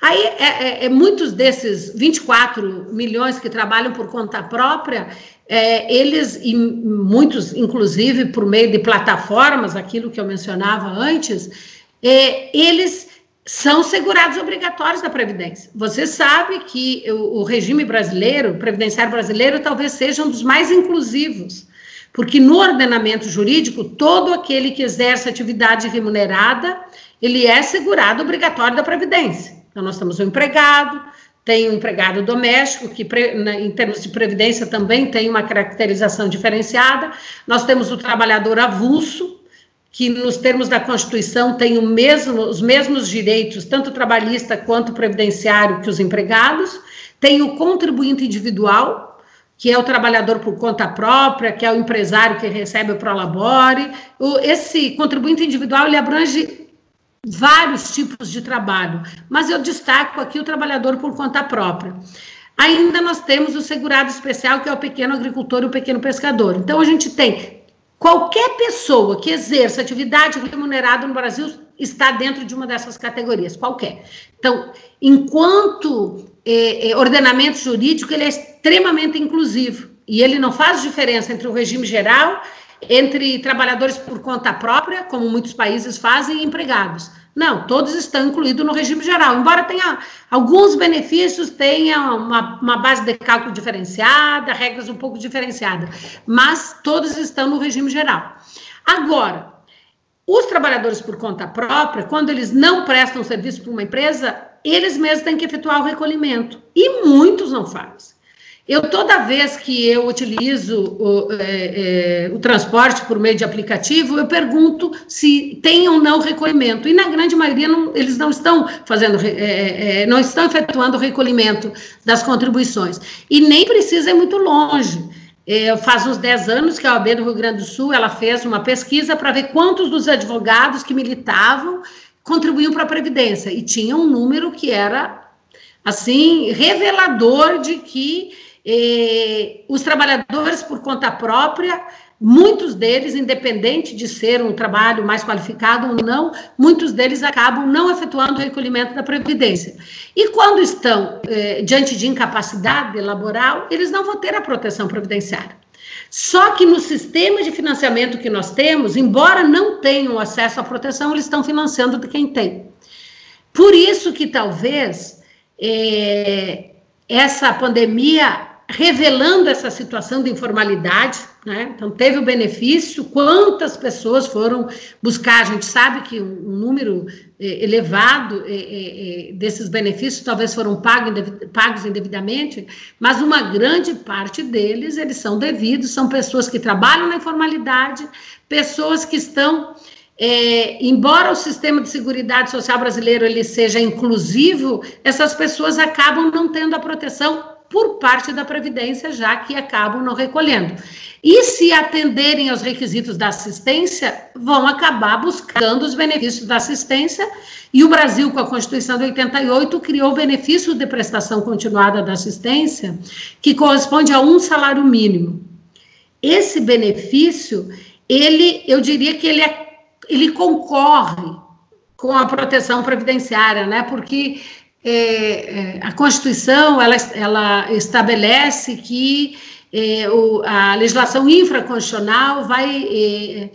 Aí, é, é, é, muitos desses 24 milhões que trabalham por conta própria, é, eles, e muitos, inclusive, por meio de plataformas, aquilo que eu mencionava antes, é, eles são segurados obrigatórios da Previdência. Você sabe que o, o regime brasileiro, o previdenciário brasileiro, talvez seja um dos mais inclusivos, porque no ordenamento jurídico, todo aquele que exerce atividade remunerada, ele é segurado obrigatório da Previdência. Então, nós temos um empregado, tem um empregado doméstico, que em termos de previdência também tem uma caracterização diferenciada. Nós temos o trabalhador avulso, que nos termos da Constituição tem mesmo, os mesmos direitos, tanto trabalhista quanto previdenciário, que os empregados. Tem o contribuinte individual, que é o trabalhador por conta própria, que é o empresário que recebe o prolabore. Esse contribuinte individual ele abrange vários tipos de trabalho, mas eu destaco aqui o trabalhador por conta própria. Ainda nós temos o segurado especial, que é o pequeno agricultor e o pequeno pescador. Então, a gente tem Qualquer pessoa que exerça atividade remunerada no Brasil está dentro de uma dessas categorias, qualquer. Então, enquanto é, é, ordenamento jurídico, ele é extremamente inclusivo e ele não faz diferença entre o regime geral, entre trabalhadores por conta própria, como muitos países fazem, e empregados. Não, todos estão incluídos no regime geral, embora tenha alguns benefícios, tenha uma, uma, base de cálculo diferenciada, regras um pouco diferenciadas, mas todos estão no regime geral. Agora, os trabalhadores por conta própria, quando eles não prestam serviço para uma empresa, eles mesmos têm que efetuar o recolhimento, e muitos não fazem. Eu, toda vez que eu utilizo o, é, é, o, transporte por meio de aplicativo, eu pergunto se tem ou não recolhimento. E na grande maioria não, eles não estão fazendo, é, é, é não estão efetuando o recolhimento das contribuições. E nem precisa ir muito longe. É, faz uns 10 anos que a OAB do Rio Grande do Sul ela fez uma pesquisa para ver quantos dos advogados que militavam contribuíam para a Previdência. E tinha um número que era assim revelador de que e os trabalhadores por conta própria, muitos deles, independente de ser um trabalho mais qualificado ou não, muitos deles acabam não efetuando o recolhimento da Previdência. E quando estão eh, diante de incapacidade laboral, eles não vão ter a proteção previdenciária. Só que no sistema de financiamento que nós temos, embora não tenham acesso à proteção, eles estão financiando de quem tem. Por isso que talvez eh, essa pandemia revelando essa situação de informalidade, né? Então, teve o benefício, quantas pessoas foram buscar? A gente sabe que um número eh, elevado eh, eh, desses benefícios talvez foram pagos, indevidamente, mas uma grande parte deles, eles são devidos, são pessoas que trabalham na informalidade, pessoas que estão é, embora o sistema de seguridade social brasileiro ele seja inclusivo, essas pessoas acabam não tendo a proteção por parte da Previdência, já que acabam não recolhendo. E se atenderem aos requisitos da assistência, vão acabar buscando os benefícios da assistência. E o Brasil, com a Constituição de 88, criou o benefício de prestação continuada da assistência, que corresponde a um salário mínimo. Esse benefício, ele, eu diria que ele, é, ele concorre com a proteção previdenciária, né? Porque é, é, a Constituição ela, ela estabelece que é, o, a legislação infraconstitucional vai é,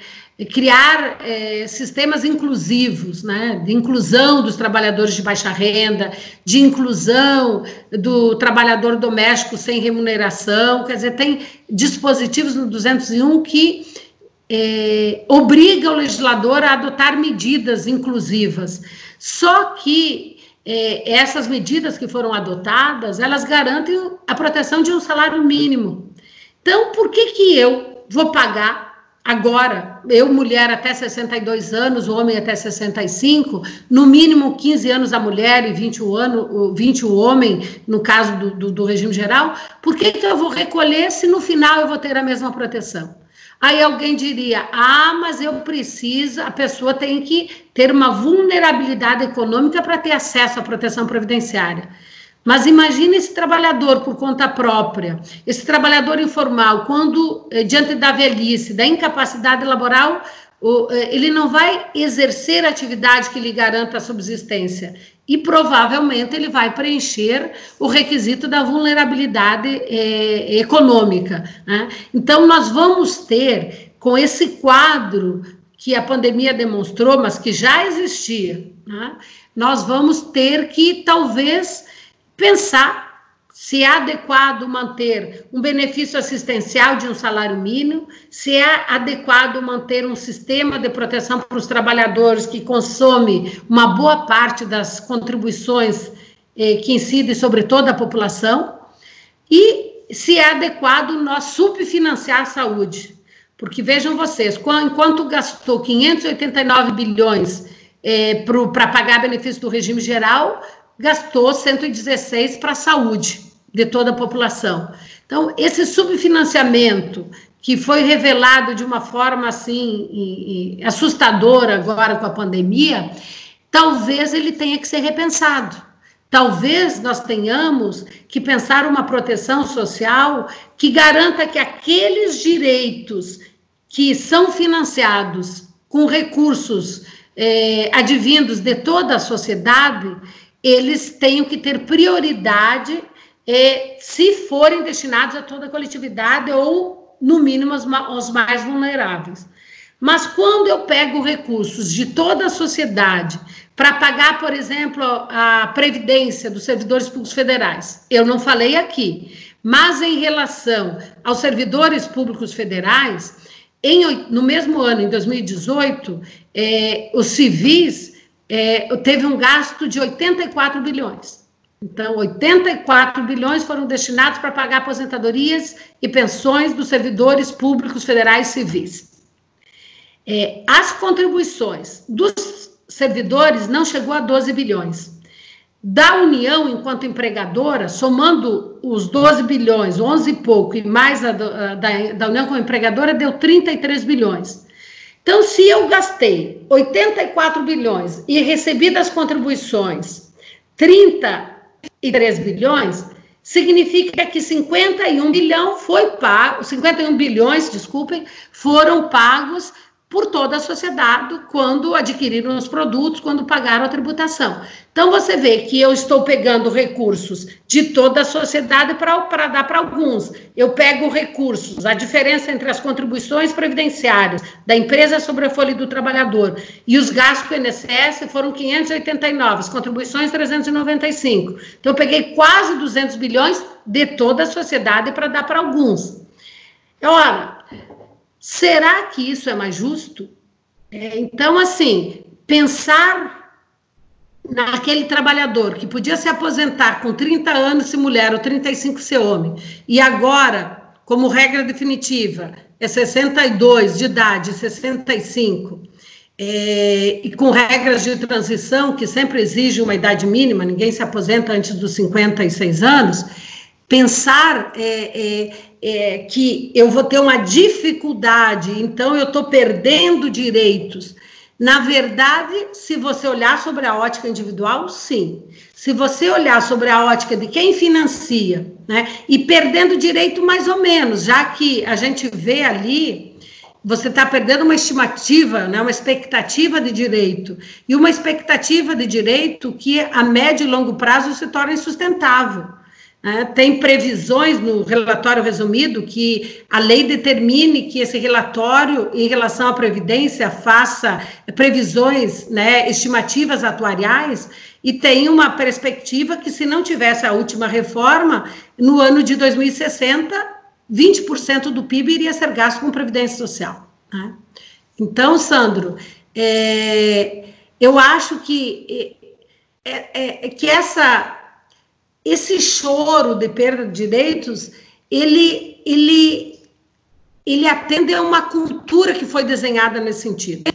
criar é, sistemas inclusivos, né, de inclusão dos trabalhadores de baixa renda, de inclusão do trabalhador doméstico sem remuneração, quer dizer, tem dispositivos no 201 que é, obriga o legislador a adotar medidas inclusivas. Só que é, essas medidas que foram adotadas, elas garantem a proteção de um salário mínimo. Então, por que que eu, vou pagar agora, eu, mulher até 62 anos, homem até 65, no mínimo 15 anos a mulher e 20 o, ano, 20 o homem, no caso do, do, do regime geral, por que, que eu vou recolher se no final eu vou ter a mesma proteção? Aí alguém diria: ah, mas eu preciso, a pessoa tem que ter uma vulnerabilidade econômica para ter acesso à proteção previdenciária. Mas imagine esse trabalhador por conta própria, esse trabalhador informal, quando eh, diante da velhice, da incapacidade laboral, eh, ele não vai exercer a atividade que lhe garanta a subsistência e provavelmente ele vai preencher o requisito da vulnerabilidade eh, econômica. Né? Então, nós vamos ter, com esse quadro que a pandemia demonstrou, mas que já existia, né? nós vamos ter que talvez pensar se é adequado manter um benefício assistencial de um salário mínimo, se é adequado manter um sistema de proteção para os trabalhadores que consome uma boa parte das contribuições eh, que incidem sobre toda a população, e se é adequado nós subfinanciar a saúde. Porque vejam vocês, enquanto gastou 589 bilhões eh, para pagar benefício do regime geral, gastou 116 para a saúde de toda a população. Então, esse subfinanciamento que foi revelado de uma forma assim e, e assustadora agora com a pandemia, talvez ele tenha que ser repensado. Talvez nós tenhamos que pensar uma proteção social que garanta que aqueles direitos que são financiados com recursos eh, advindos de toda a sociedade, eles tenham que ter prioridade eh, se forem destinados a toda a coletividade ou, no mínimo, os, os mais vulneráveis. Mas quando eu pego recursos de toda a sociedade para pagar, por exemplo, a previdência dos servidores públicos federais, eu não falei aqui, mas em relação aos servidores públicos federais, em, no mesmo ano, em 2018, eh, os civis é, teve um gasto de 84 bilhões. Então, 84 bilhões foram destinados para pagar aposentadorias e pensões dos servidores públicos federais civis. É, as contribuições dos servidores não chegou a 12 bilhões. Da União, enquanto empregadora, somando os 12 bilhões, 11 e pouco, e mais a da, da União como empregadora, deu 33 bilhões. Então, se eu gastei 84 bilhões e recebi das contribuições 33 bilhões, significa que 51 bilhão foi pago, 51 bilhões, desculpem, foram pagos por toda a sociedade quando adquiriram os produtos, quando pagaram a tributação. Então, você vê que eu estou pegando recursos de toda a sociedade para dar para alguns. Eu pego recursos, a diferença entre as contribuições previdenciárias da empresa sobre a folha do trabalhador e os gastos do INSS foram 589, as contribuições 395. Então, eu peguei quase 200 bilhões de toda a sociedade para dar para alguns. Ora, Será que isso é mais justo? É, então, assim, pensar naquele trabalhador que podia se aposentar com 30 anos se mulher ou 35 se homem, e agora, como regra definitiva, é 62 de idade, 65, é, e com regras de transição que sempre exigem uma idade mínima, ninguém se aposenta antes dos 56 anos, pensar é, é, é, que eu vou ter uma dificuldade, então eu estou perdendo direitos. Na verdade, se você olhar sobre a ótica individual, sim. Se você olhar sobre a ótica de quem financia, né, e perdendo direito mais ou menos, já que a gente vê ali, você está perdendo uma estimativa, né, uma expectativa de direito, e uma expectativa de direito que a médio e longo prazo se torna insustentável. É, tem previsões no relatório resumido que a lei determine que esse relatório, em relação à Previdência, faça previsões, né, estimativas atuariais, e tem uma perspectiva que, se não tivesse a última reforma, no ano de 2060, 20% do PIB iria ser gasto com Previdência Social. Né? Então, Sandro, é, eu acho que, é, é, que essa esse choro de perda de direitos, ele, ele, ele atende a uma cultura que foi desenhada nesse sentido.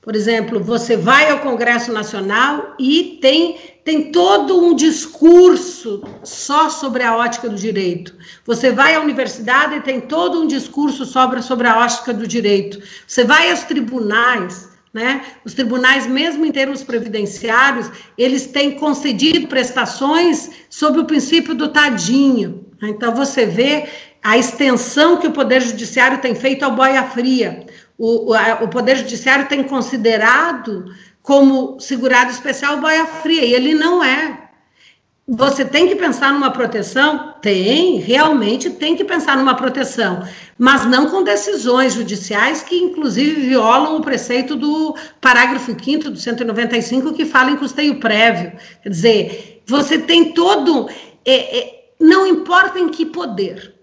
Por exemplo, você vai ao Congresso Nacional e tem, tem todo um discurso só sobre a ótica do direito. Você vai à universidade e tem todo um discurso sobre, sobre a ótica do direito. Você vai aos tribunais, né? Os tribunais, mesmo em termos previdenciários, eles têm concedido prestações sob o princípio do tadinho. Então, você vê a extensão que o Poder Judiciário tem feito ao boia fria o, o, a, o Poder Judiciário tem considerado como segurado especial boia fria, e ele não é. Você tem que pensar numa proteção? Tem, realmente tem que pensar numa proteção, mas não com decisões judiciais que, inclusive, violam o preceito do parágrafo 5 do 195, que fala em custeio prévio. Quer dizer, você tem todo. É, é, não importa em que poder,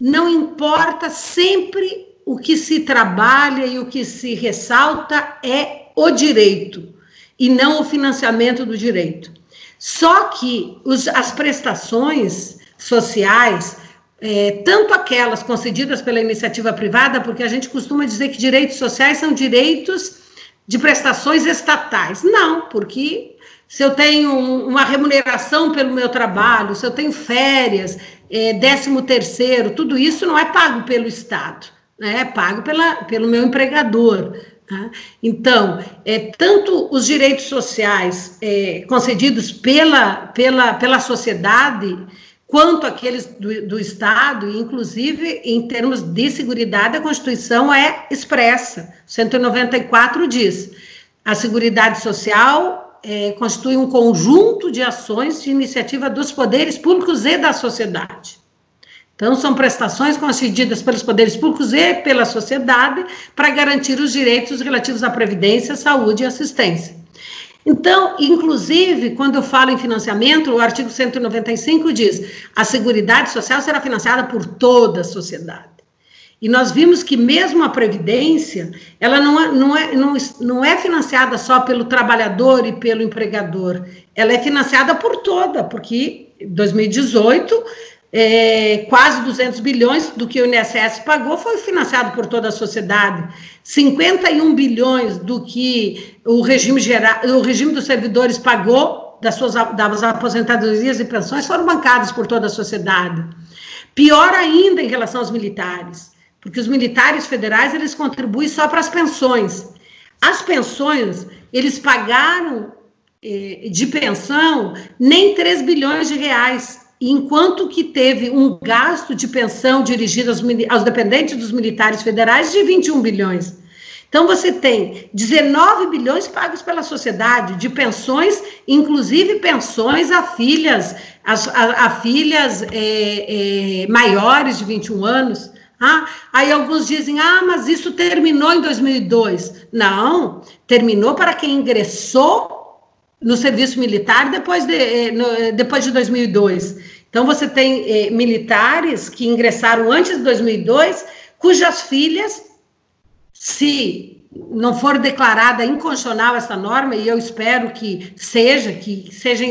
não importa sempre o que se trabalha e o que se ressalta é o direito e não o financiamento do direito. Só que os, as prestações sociais, é, tanto aquelas concedidas pela iniciativa privada, porque a gente costuma dizer que direitos sociais são direitos de prestações estatais. Não, porque se eu tenho uma remuneração pelo meu trabalho, se eu tenho férias, é, décimo terceiro, tudo isso não é pago pelo Estado né, é pago pela, pelo meu empregador. Tá? Então, é, tanto os direitos sociais é, concedidos pela, pela, pela sociedade, quanto aqueles do, do Estado, inclusive em termos de seguridade, a Constituição é expressa. 194 diz: a Seguridade Social é, constitui um conjunto de ações de iniciativa dos poderes públicos e da sociedade. Então, são prestações concedidas pelos poderes públicos e pela sociedade para garantir os direitos relativos à previdência, saúde e assistência. Então, inclusive, quando eu falo em financiamento, o artigo 195 diz: a Seguridade Social será financiada por toda a sociedade. E nós vimos que mesmo a Previdência, ela não é, não, é, não, não é financiada só pelo trabalhador e pelo empregador, ela é financiada por toda, porque 2018 é, quase 200 bilhões do que o INSS pagou foi financiado por toda a sociedade. 51 bilhões do que o regime geral, o regime dos servidores pagou das suas das aposentadorias e pensões foram bancados por toda a sociedade. Pior ainda em relação aos militares, porque os militares federais eles contribuem só para as pensões. As pensões eles pagaram eh, de pensão nem 3 bilhões de reais enquanto que teve um gasto de pensão dirigido aos, aos, dependentes dos militares federais de 21 bilhões. Então, você tem 19 bilhões pagos pela sociedade de pensões, inclusive pensões a filhas, a, a, a filhas é, é, maiores de 21 anos. Ah, aí alguns dizem, ah, mas isso terminou em 2002. Não, terminou para quem ingressou no serviço militar depois de, eh, no, eh, depois de 2002. Então, você tem eh, militares que ingressaram antes de 2002, cujas filhas, se não for declarada inconstitucional essa norma, e eu espero que seja, que seja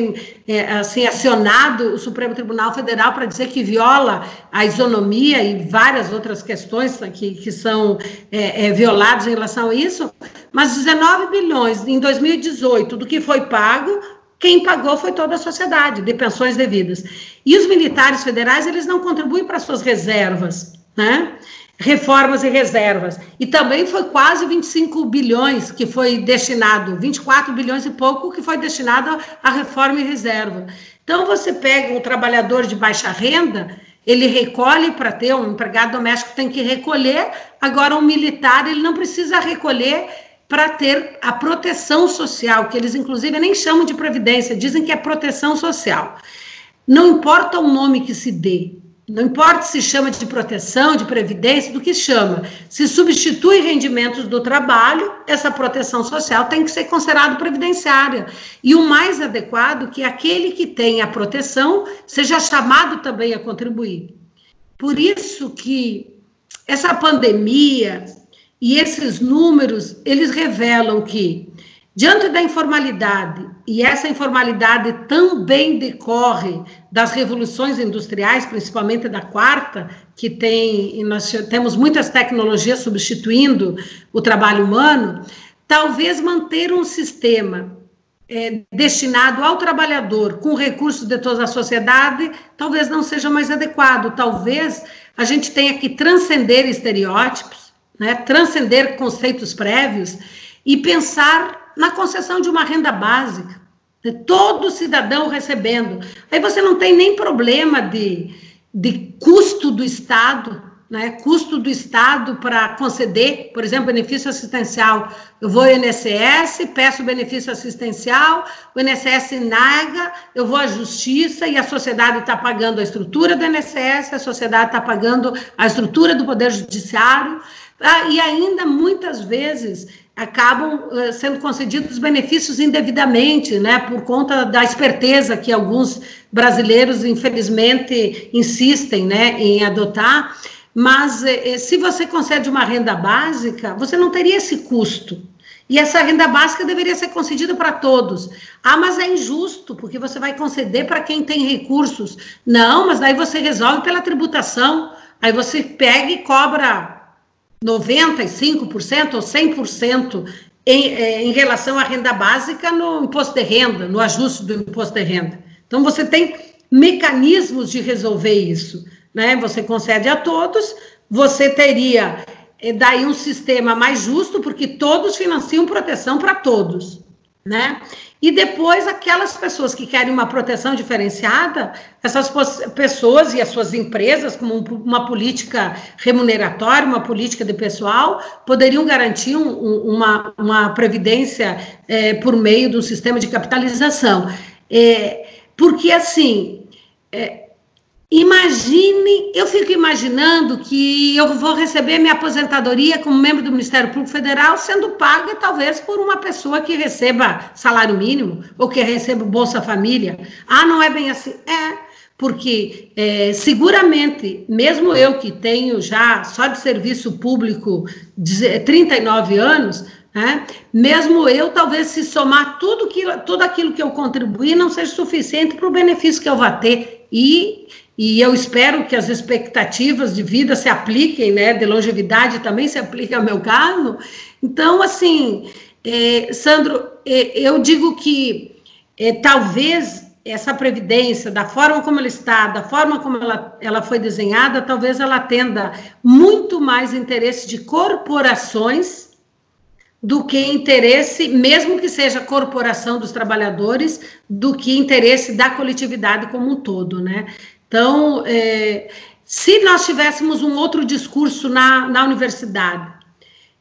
é, assim, acionado o Supremo Tribunal Federal para dizer que viola a isonomia e várias outras questões que, que são é, é, violadas em relação a isso, mas 19 bilhões em 2018 do que foi pago, quem pagou foi toda a sociedade, de pensões devidas. E os militares federais, eles não contribuem para suas reservas, né? Reformas e reservas. E também foi quase 25 bilhões que foi destinado, 24 bilhões e pouco que foi destinado à reforma e reserva. Então, você pega um trabalhador de baixa renda, ele recolhe para ter, um empregado doméstico tem que recolher, agora um militar, ele não precisa recolher para ter a proteção social, que eles inclusive nem chamam de previdência, dizem que é proteção social. Não importa o nome que se dê, não importa se chama de proteção, de previdência, do que chama. Se substitui rendimentos do trabalho, essa proteção social tem que ser considerada previdenciária. E o mais adequado que aquele que tem a proteção seja chamado também a contribuir. Por isso que essa pandemia e esses números, eles revelam que Diante da informalidade, e essa informalidade também decorre das revoluções industriais, principalmente da quarta, que tem, nós temos muitas tecnologias substituindo o trabalho humano, talvez manter um sistema é, destinado ao trabalhador com recursos de toda a sociedade talvez não seja mais adequado. Talvez a gente tenha que transcender estereótipos, né, transcender conceitos prévios e pensar na concessão de uma renda básica, de todo cidadão recebendo. Aí você não tem nem problema de, de custo do Estado, né, custo do Estado para conceder, por exemplo, benefício assistencial. Eu vou ao INSS, peço benefício assistencial, o INSS nega, eu vou à justiça e a sociedade está pagando a estrutura do INSS, a sociedade está pagando a estrutura do Poder Judiciário, tá? e ainda muitas vezes acabam uh, sendo concedidos benefícios indevidamente, né, por conta da esperteza que alguns brasileiros, infelizmente, insistem, né, em adotar. Mas eh, se você concede uma renda básica, você não teria esse custo. E essa renda básica deveria ser concedida para todos. Ah, mas é injusto, porque você vai conceder para quem tem recursos. Não, mas daí você resolve pela tributação. Aí você pega e cobra 95% ou 100% em, eh, em relação à renda básica no imposto de renda, no ajuste do imposto de renda. Então, você tem mecanismos de resolver isso né? Você concede a todos, você teria eh, daí um sistema mais justo, porque todos financiam proteção para todos, né? E depois aquelas pessoas que querem uma proteção diferenciada, essas pessoas e as suas empresas, como uma política remuneratória, uma política de pessoal, poderiam garantir um, uma, uma previdência é, por meio do sistema de capitalização. É, porque assim, é, Imagine, eu fico imaginando que eu vou receber minha aposentadoria como membro do Ministério Público Federal sendo paga talvez por uma pessoa que receba salário mínimo ou que receba Bolsa Família. Ah, não é bem assim? É, porque é, seguramente, mesmo eu que tenho já só de serviço público 39 anos, né, mesmo eu, talvez se somar tudo, que, tudo aquilo que eu contribuí, não seja suficiente para o benefício que eu vá ter. E e eu espero que as expectativas de vida se apliquem, né, de longevidade também se apliquem ao meu caso. Então, assim, é, Sandro, é, eu digo que é, talvez essa previdência, da forma como ela está, da forma como ela, ela foi desenhada, talvez ela atenda muito mais interesse de corporações do que interesse, mesmo que seja corporação dos trabalhadores, do que interesse da coletividade como um todo, né? Então, é, se nós tivéssemos um outro discurso na, na universidade,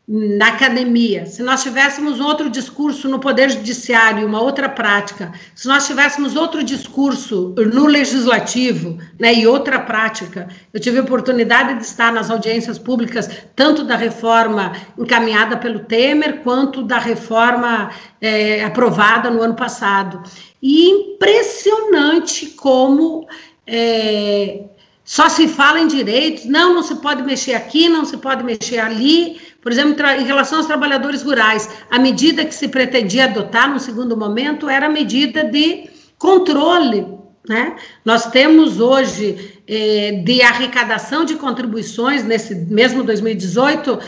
na academia, se nós tivéssemos outro discurso no Poder Judiciário, uma outra prática, se nós tivéssemos outro discurso no Legislativo né, e outra prática, eu tive a oportunidade de estar nas audiências públicas, tanto da reforma encaminhada pelo Temer, quanto da reforma é, aprovada no ano passado. E impressionante como é, só se fala em direitos, não, não se pode mexer aqui, não se pode mexer ali. Por exemplo, em relação aos trabalhadores rurais, a medida que se pretendia adotar no segundo momento era a medida de controle. Né? Nós temos hoje é, de arrecadação de contribuições, nesse mesmo 2018,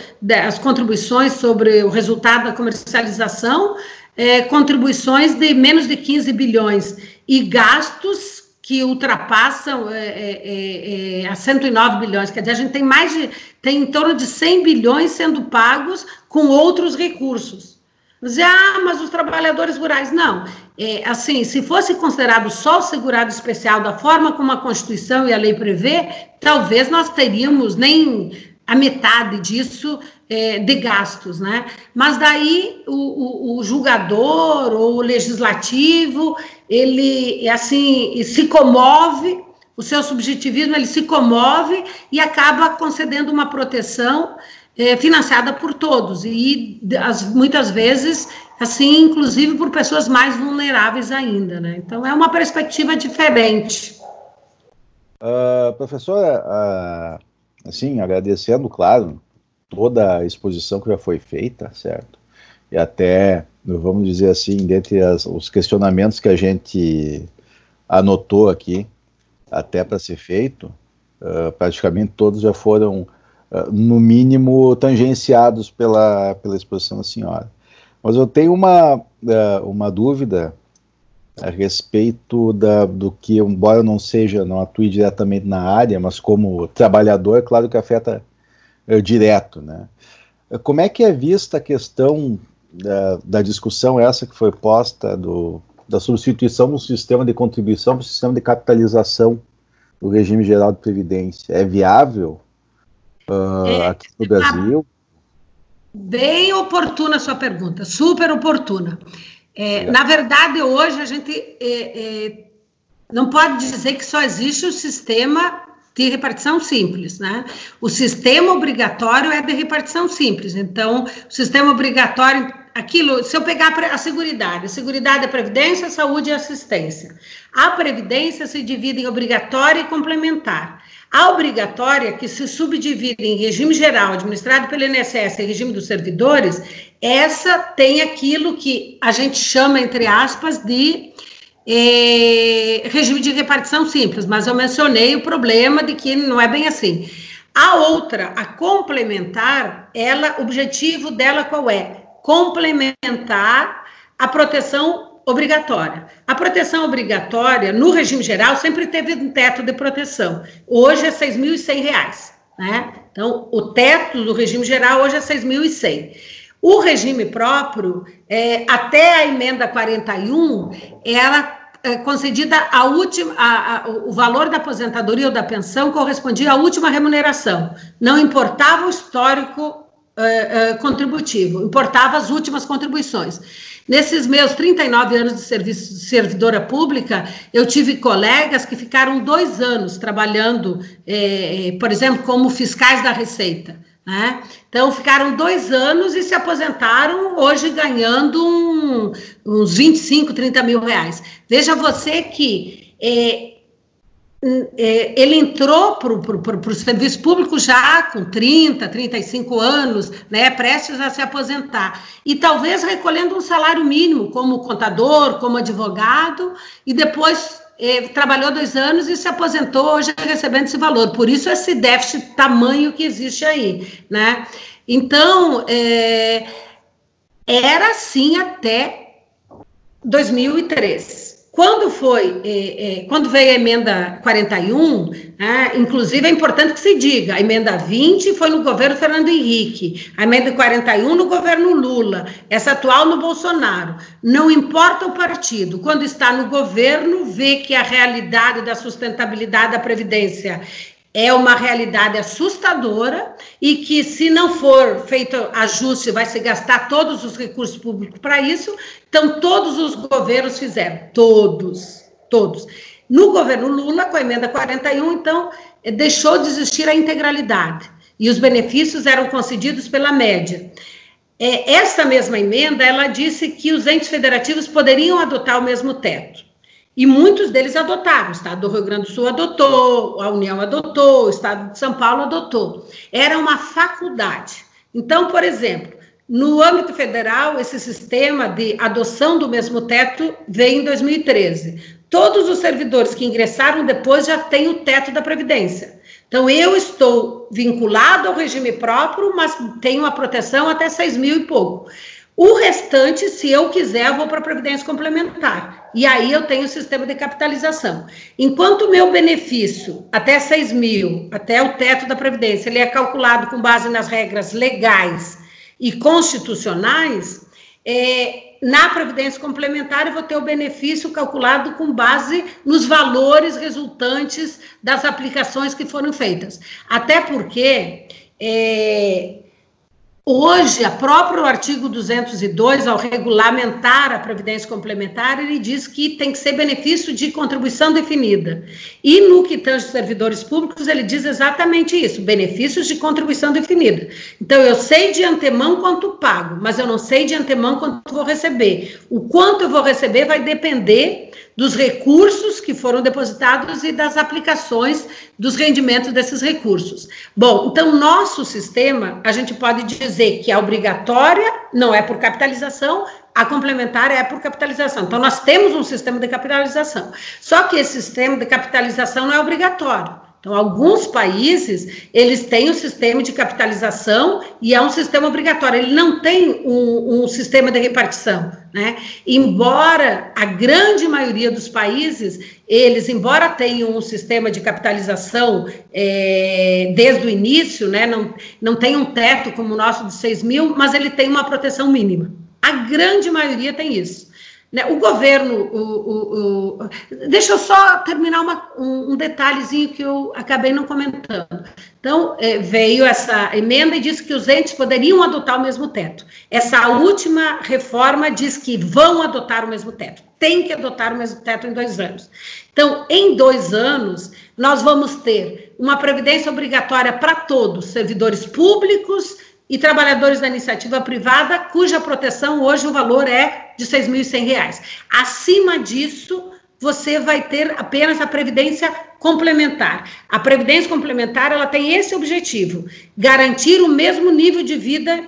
as contribuições sobre o resultado da comercialização, é, contribuições de menos de 15 bilhões e gastos que ultrapassam é, é, é, é a 109 bilhões. Quer dizer, a gente tem mais de, tem em torno de 100 bilhões sendo pagos com outros recursos. Dizer, ah, mas os trabalhadores rurais. Não. É, assim, se fosse considerado só o segurado especial da forma como a Constituição e a lei prevê, talvez nós teríamos nem a metade disso é, de gastos, né? Mas daí o, o, o, julgador ou o legislativo, ele assim se comove, o seu subjetivismo ele se comove e acaba concedendo uma proteção é, financiada por todos e as, muitas vezes assim, inclusive por pessoas mais vulneráveis ainda, né? Então é uma perspectiva diferente. Uh, professora, uh, assim, agradecendo, claro, toda a exposição que já foi feita, certo? e até, vamos dizer assim, dentre as, os questionamentos que a gente anotou aqui, até para ser feito, uh, praticamente todos já foram, uh, no mínimo, tangenciados pela, pela exposição da senhora. Mas eu tenho uma, uh, uma dúvida a respeito da, do que, embora não seja, não atue diretamente na área, mas como trabalhador, é claro que afeta é, direto, né? Como é que é vista a questão da, da discussão essa que foi posta do, da substituição do sistema de contribuição para o sistema de capitalização do regime geral de previdência? É viável uh, é, aqui no Brasil? Bem oportuna a sua pergunta, super oportuna. É, na verdade, hoje a gente é, é, não pode dizer que só existe o sistema de repartição simples, né? O sistema obrigatório é de repartição simples. Então, o sistema obrigatório, aquilo, se eu pegar a seguridade, a seguridade é previdência, saúde e assistência. A previdência se divide em obrigatória e complementar. A obrigatória, que se subdivide em regime geral, administrado pelo INSS e regime dos servidores, essa tem aquilo que a gente chama, entre aspas, de eh, regime de repartição simples, mas eu mencionei o problema de que não é bem assim. A outra, a complementar, ela, o objetivo dela qual é? Complementar a proteção obrigatória. A proteção obrigatória, no regime geral, sempre teve um teto de proteção. Hoje é R$ 6.100, né? Então, o teto do regime geral hoje é R$ 6.100. O regime próprio, é, até a emenda 41, era é, concedida a última, a, a, o valor da aposentadoria ou da pensão correspondia à última remuneração. Não importava o histórico é, é, contributivo, importava as últimas contribuições. Nesses meus 39 anos de serviço de servidora pública, eu tive colegas que ficaram dois anos trabalhando, é, por exemplo, como fiscais da Receita. Né? Então, ficaram dois anos e se aposentaram, hoje ganhando um, uns 25, 30 mil reais. Veja você que é, é, ele entrou para o serviço público já com 30, 35 anos, né, prestes a se aposentar, e talvez recolhendo um salário mínimo como contador, como advogado, e depois trabalhou dois anos e se aposentou hoje recebendo esse valor. Por isso esse déficit tamanho que existe aí, né? Então, é, era assim até 2003. Quando foi, é, é, quando veio a emenda 41, né, inclusive é importante que se diga, a emenda 20 foi no governo Fernando Henrique, a emenda 41 no governo Lula, essa atual no Bolsonaro. Não importa o partido, quando está no governo, vê que a realidade da sustentabilidade da Previdência é uma realidade assustadora e que, se não for feito ajuste, vai se gastar todos os recursos públicos para isso. Então, todos os governos fizeram, todos, todos. No governo Lula, com a emenda 41, então, eh, deixou de existir a integralidade e os benefícios eram concedidos pela média. É, essa mesma emenda, ela disse que os entes federativos poderiam adotar o mesmo teto. E muitos deles adotaram. O Estado do Rio Grande do Sul adotou, a União adotou, o Estado de São Paulo adotou. Era uma faculdade. Então, por exemplo, no âmbito federal, esse sistema de adoção do mesmo teto veio em 2013. Todos os servidores que ingressaram depois já têm o teto da Previdência. Então, eu estou vinculado ao regime próprio, mas tenho uma proteção até 6 mil e pouco. O restante, se eu quiser, eu vou para a Previdência Complementar. E aí eu tenho o sistema de capitalização. Enquanto o meu benefício, até 6 mil, até o teto da Previdência, ele é calculado com base nas regras legais e constitucionais, é, na Previdência Complementar eu vou ter o benefício calculado com base nos valores resultantes das aplicações que foram feitas. Até porque. É, Hoje, a próprio artigo 202, ao regulamentar a previdência complementar, ele diz que tem que ser benefício de contribuição definida. E no que tange servidores públicos, ele diz exatamente isso: benefícios de contribuição definida. Então, eu sei de antemão quanto pago, mas eu não sei de antemão quanto vou receber. O quanto eu vou receber vai depender dos recursos que foram depositados e das aplicações dos rendimentos desses recursos. Bom, então, nosso sistema, a gente pode dizer que a obrigatória não é por capitalização, a complementar é por capitalização. Então, nós temos um sistema de capitalização. Só que esse sistema de capitalização não é obrigatório. Então, alguns países, eles têm um sistema de capitalização e é um sistema obrigatório, ele não tem um, um, sistema de repartição, né? Embora a grande maioria dos países, eles, embora tenham um sistema de capitalização é, desde o início, né? Não, não tem um teto como o nosso de 6 mil, mas ele tem uma proteção mínima. A grande maioria tem isso. Né? O governo, o, o, o, deixa eu só terminar uma, um, um, detalhezinho que eu acabei não comentando. Então, é, veio essa emenda e disse que os entes poderiam adotar o mesmo teto. Essa última reforma diz que vão adotar o mesmo teto. Tem que adotar o mesmo teto em dois anos. Então, em dois anos, nós vamos ter uma previdência obrigatória para todos, servidores públicos, e trabalhadores da iniciativa privada, cuja proteção hoje o valor é de R$ 6.100. Acima disso, você vai ter apenas a previdência complementar. A previdência complementar, ela tem esse objetivo: garantir o mesmo nível de vida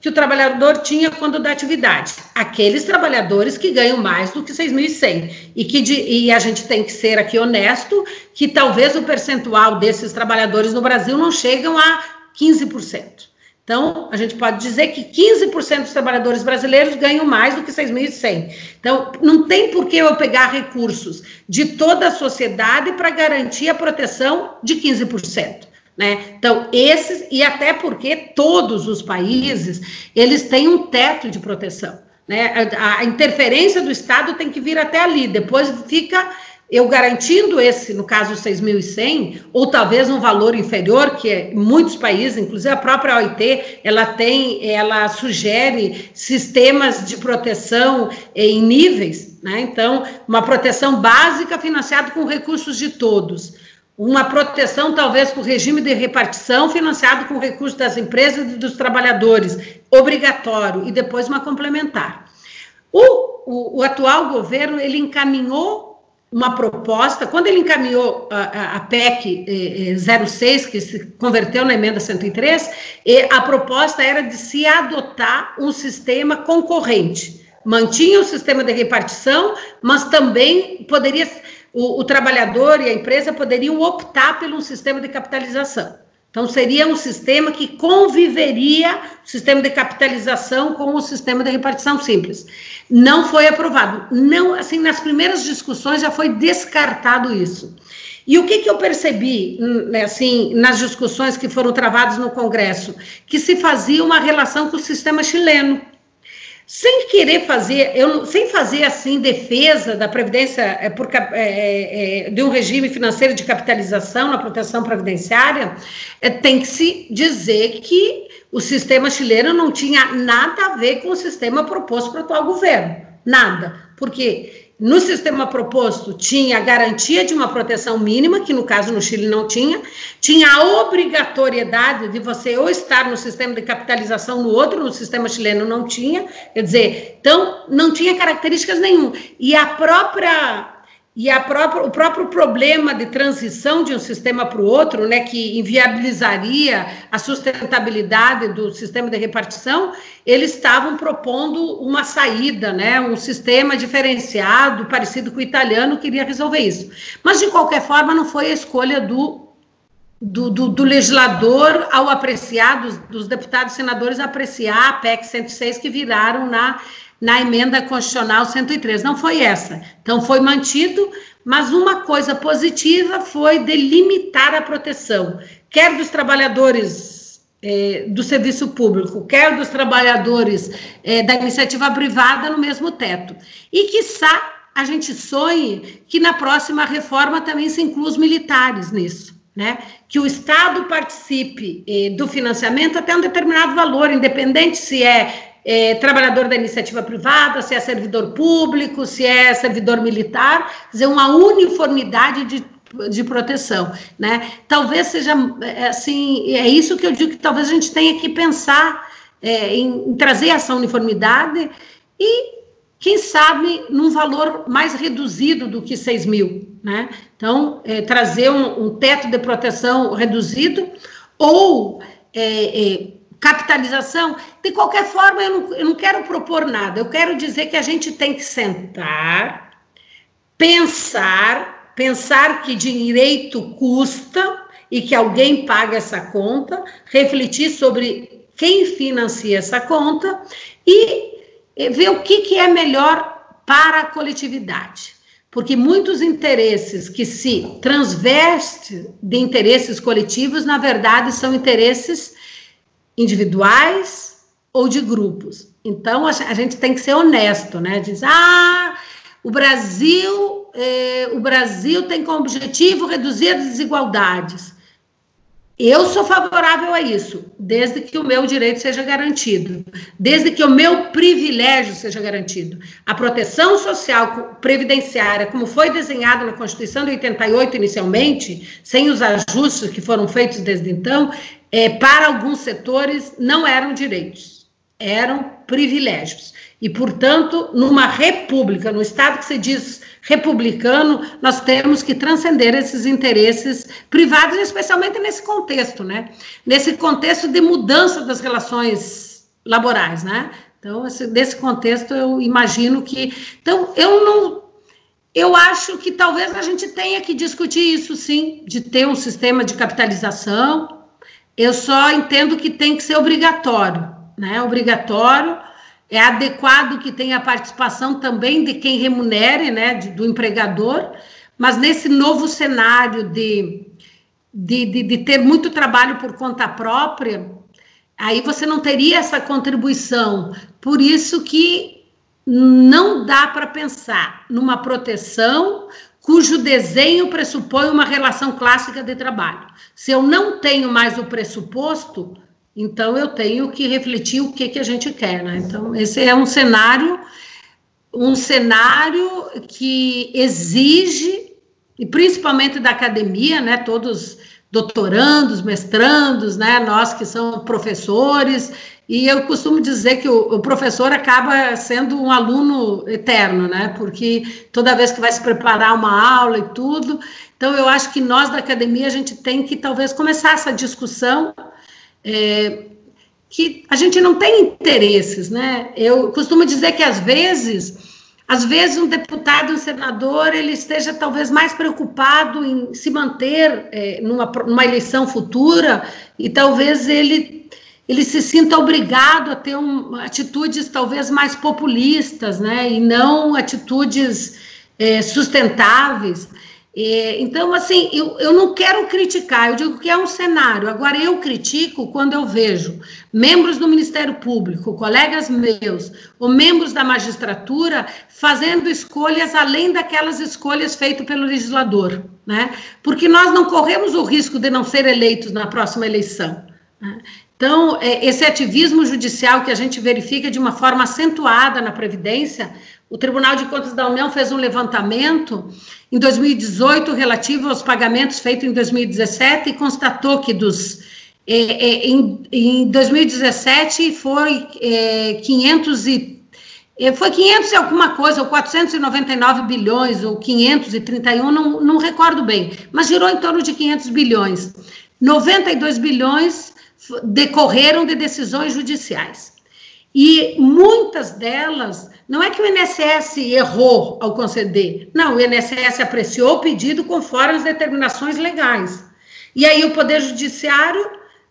que o trabalhador tinha quando da atividade. Aqueles trabalhadores que ganham mais do que 6.100 e que de, e a gente tem que ser aqui honesto que talvez o percentual desses trabalhadores no Brasil não chegam a 15%. Então, a gente pode dizer que 15% dos trabalhadores brasileiros ganham mais do que 6.100. Então, não tem por que eu pegar recursos de toda a sociedade para garantir a proteção de 15%. Né? Então, esses, e até porque todos os países, eles têm um teto de proteção. Né? A, a interferência do Estado tem que vir até ali, depois fica eu garantindo esse, no caso, 6.100, ou talvez um valor inferior, que é, muitos países, inclusive a própria OIT, ela tem, ela sugere sistemas de proteção em níveis, né? Então, uma proteção básica financiada com recursos de todos. Uma proteção, talvez, com regime de repartição financiado com recursos das empresas e dos trabalhadores, obrigatório, e depois uma complementar. O, o, o atual governo, ele encaminhou uma proposta, quando ele encaminhou a, a PEC eh, 06, que se converteu na emenda 103, e a proposta era de se adotar um sistema concorrente. Mantinha o sistema de repartição, mas também poderia o, o trabalhador e a empresa poderiam optar pelo sistema de capitalização. Então, seria um sistema que conviveria o sistema de capitalização com o sistema de repartição simples. Não foi aprovado. Não, assim, nas primeiras discussões já foi descartado isso. E o que, que eu percebi, né, assim, nas discussões que foram travadas no Congresso? Que se fazia uma relação com o sistema chileno sem querer fazer, eu, sem fazer assim defesa da previdência é, por, é, é, de um regime financeiro de capitalização na proteção previdenciária, é, tem que se dizer que o sistema chileno não tinha nada a ver com o sistema proposto para o atual governo, nada, porque no sistema proposto tinha a garantia de uma proteção mínima, que no caso no Chile não tinha, tinha a obrigatoriedade de você ou estar no sistema de capitalização no outro, no sistema chileno não tinha, quer dizer, então não tinha características nenhuma. E a própria e própria, o próprio problema de transição de um sistema para o outro, né, que inviabilizaria a sustentabilidade do sistema de repartição, eles estavam propondo uma saída, né, um sistema diferenciado, parecido com o italiano, que iria resolver isso. Mas, de qualquer forma, não foi a escolha do, do, do, do legislador ao apreciar, dos, dos deputados e senadores apreciar a PEC 106 que viraram na na emenda constitucional 103. Não foi essa. Então, foi mantido, mas uma coisa positiva foi delimitar a proteção, quer dos trabalhadores eh, do serviço público, quer dos trabalhadores eh, da iniciativa privada no mesmo teto. E, quiçá, a gente sonhe que na próxima reforma também se inclua os militares nisso. Né? Que o Estado participe eh, do financiamento até um determinado valor, independente se é é, trabalhador da iniciativa privada, se é servidor público, se é servidor militar, quer dizer, uma uniformidade de, de proteção, né? Talvez seja, é, assim, é isso que eu digo que talvez a gente tenha que pensar é, em, em trazer essa uniformidade e quem sabe num valor mais reduzido do que 6 mil, né? Então, é, trazer um, um, teto de proteção reduzido ou é, é, capitalização. De qualquer forma, eu não, eu não quero propor nada, eu quero dizer que a gente tem que sentar, pensar, pensar que direito custa e que alguém paga essa conta, refletir sobre quem financia essa conta e ver o que, que é melhor para a coletividade. Porque muitos interesses que se transvestem de interesses coletivos, na verdade, são interesses individuais ou de grupos. Então, a gente tem que ser honesto, né? Diz, ah, o Brasil, eh, o Brasil tem como objetivo reduzir as desigualdades. Eu sou favorável a isso, desde que o meu direito seja garantido, desde que o meu privilégio seja garantido. A proteção social previdenciária, como foi desenhada na Constituição de 88 inicialmente, sem os ajustes que foram feitos desde então, é, para alguns setores não eram direitos, eram privilégios. E, portanto, numa república, no Estado que se diz republicano, nós temos que transcender esses interesses privados, especialmente nesse contexto, né? Nesse contexto de mudança das relações laborais, né? Então, esse, nesse contexto, eu imagino que. Então, eu não. Eu acho que talvez a gente tenha que discutir isso, sim, de ter um sistema de capitalização. Eu só entendo que tem que ser obrigatório, né? Obrigatório é adequado que tenha a participação também de quem remunere, né, do empregador, mas nesse novo cenário de, de, de, de ter muito trabalho por conta própria, aí você não teria essa contribuição. Por isso que não dá para pensar numa proteção cujo desenho pressupõe uma relação clássica de trabalho. Se eu não tenho mais o pressuposto, então eu tenho que refletir o que, que a gente quer, né? Então, esse é um cenário, um cenário que exige, e principalmente da academia, né? Todos doutorandos, mestrandos, né? Nós que somos professores, e eu costumo dizer que o, o, professor acaba sendo um aluno eterno, né? Porque toda vez que vai se preparar uma aula e tudo, então eu acho que nós da academia a gente tem que talvez começar essa discussão é, que a gente não tem interesses, né? Eu costumo dizer que às vezes, às vezes um deputado, um senador, ele esteja talvez mais preocupado em se manter é, numa, numa eleição futura e talvez ele ele se sinta obrigado a ter um, atitudes talvez mais populistas, né? E não atitudes é, sustentáveis. É, então, assim, eu, eu não quero criticar, eu digo que é um cenário. Agora, eu critico quando eu vejo membros do Ministério Público, colegas meus, ou membros da magistratura, fazendo escolhas além daquelas escolhas feitas pelo legislador, né? Porque nós não corremos o risco de não ser eleitos na próxima eleição. Né? Então, é, esse ativismo judicial que a gente verifica de uma forma acentuada na Previdência, o Tribunal de Contas da União fez um levantamento em 2018 relativo aos pagamentos feitos em 2017 e constatou que dos é, é, em, em, 2017 foi é, 500 e é, foi 500 e alguma coisa, ou 499 bilhões, ou 531, não, não recordo bem, mas girou em torno de 500 bilhões. 92 bilhões decorreram de decisões judiciais. E muitas delas, não é que o INSS errou ao conceder, não, o INSS apreciou o pedido conforme as determinações legais. E aí o Poder Judiciário,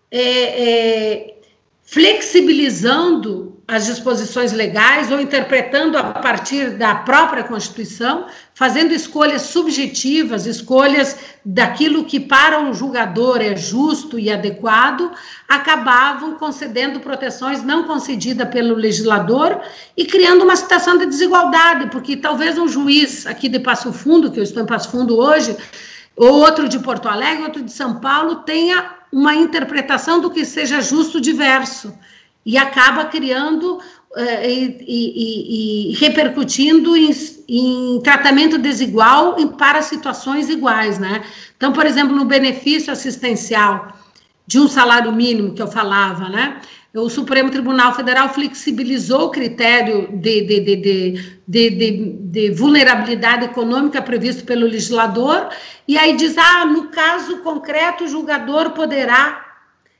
é, é, flexibilizando as disposições legais ou interpretando a partir da própria Constituição, fazendo escolhas subjetivas, escolhas daquilo que para um julgador é justo e adequado, acabavam concedendo proteções não concedidas pelo legislador e criando uma situação de desigualdade, porque talvez um juiz aqui de Passo Fundo, que eu estou em Passo Fundo hoje, ou outro de Porto Alegre, outro de São Paulo, tenha uma interpretação do que seja justo diverso e acaba criando uh, e, e, e, repercutindo em, em, tratamento desigual para situações iguais, né? Então, por exemplo, no benefício assistencial de um salário mínimo que eu falava, né? o Supremo Tribunal Federal flexibilizou o critério de, de, de, de, de vulnerabilidade econômica previsto pelo legislador, e aí diz: ah, no caso concreto, o julgador poderá.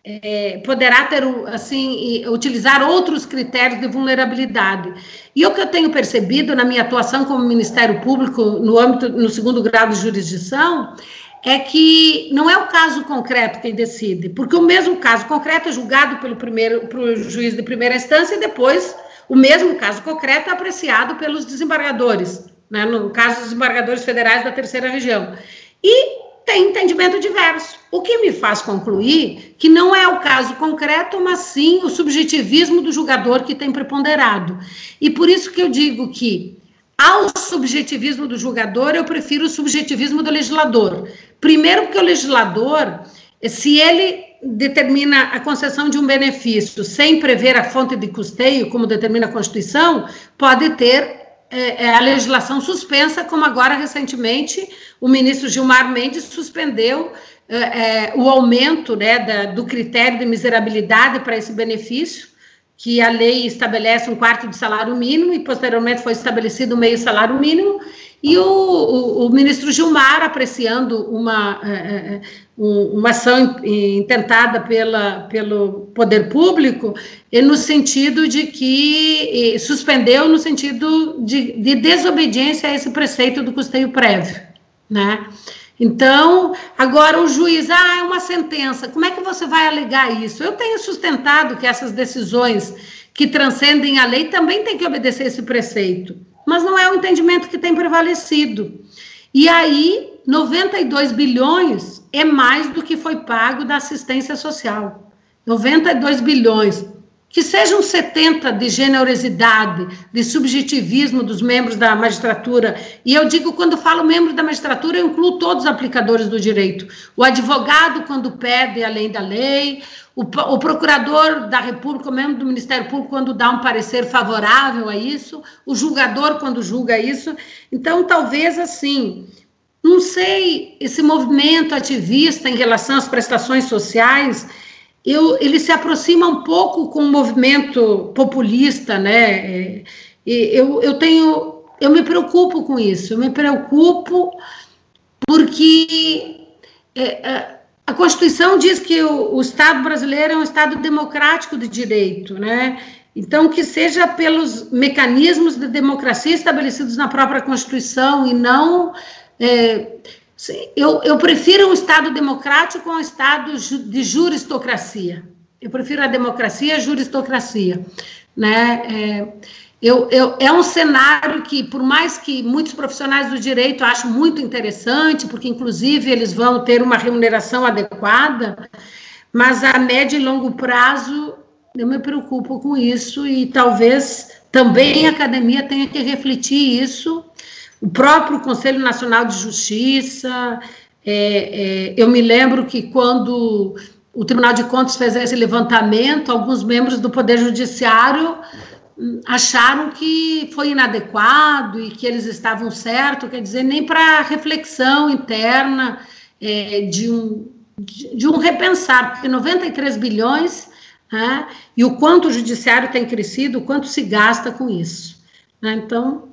É, poderá ter assim utilizar outros critérios de vulnerabilidade e o que eu tenho percebido na minha atuação como Ministério Público no âmbito no segundo grau de jurisdição é que não é o caso concreto quem decide, porque o mesmo caso concreto é julgado pelo primeiro pro juiz de primeira instância e depois o mesmo caso concreto é apreciado pelos desembargadores, né, no caso dos desembargadores federais da terceira região. E tem entendimento diverso. O que me faz concluir que não é o caso concreto, mas sim o subjetivismo do julgador que tem preponderado. E por isso que eu digo que ao subjetivismo do julgador, eu prefiro o subjetivismo do legislador. Primeiro, porque o legislador, se ele determina a concessão de um benefício sem prever a fonte de custeio, como determina a Constituição, pode ter é, é, a legislação suspensa, como agora recentemente o ministro Gilmar Mendes suspendeu é, é o aumento né, da, do critério de miserabilidade para esse benefício que a lei estabelece um quarto de salário mínimo e posteriormente foi estabelecido meio salário mínimo. E o, o, o ministro Gilmar apreciando uma, é, uma ação intentada pela, pelo poder público no sentido de que suspendeu no sentido de, de desobediência a esse preceito do custeio prévio, né? Então, agora o juiz, ah, é uma sentença, como é que você vai alegar isso? Eu tenho sustentado que essas decisões que transcendem a lei também têm que obedecer esse preceito, mas não é o entendimento que tem prevalecido. E aí, 92 bilhões é mais do que foi pago da assistência social. 92 bilhões que sejam 70 de generosidade, de subjetivismo dos membros da magistratura. E eu digo, quando falo membro da magistratura, eu incluo todos os aplicadores do direito. O advogado, quando pede além da lei, o, o procurador da República, o membro do Ministério Público, quando dá um parecer favorável a isso, o julgador, quando julga isso. Então, talvez assim. Não sei, esse movimento ativista em relação às prestações sociais, eu, ele se aproxima um pouco com o movimento populista, né? É, eu, eu tenho, eu me preocupo com isso, eu me preocupo porque é, é, a Constituição diz que o, o, Estado brasileiro é um Estado democrático de direito, né? Então, que seja pelos mecanismos de democracia estabelecidos na própria Constituição e não é, eu, eu prefiro um Estado democrático a um Estado de juristocracia. Eu prefiro a democracia à juristocracia. Né? É, eu, eu, é um cenário que, por mais que muitos profissionais do direito achem muito interessante, porque, inclusive, eles vão ter uma remuneração adequada, mas a médio e longo prazo eu me preocupo com isso e talvez também a academia tenha que refletir isso o próprio Conselho Nacional de Justiça. É, é, eu me lembro que quando o Tribunal de Contas fez esse levantamento, alguns membros do Poder Judiciário hum, acharam que foi inadequado e que eles estavam certos, quer dizer, nem para reflexão interna é, de, um, de, de, um repensar, porque 93 bilhões né, e o quanto o judiciário tem crescido, o quanto se gasta com isso. Né, então,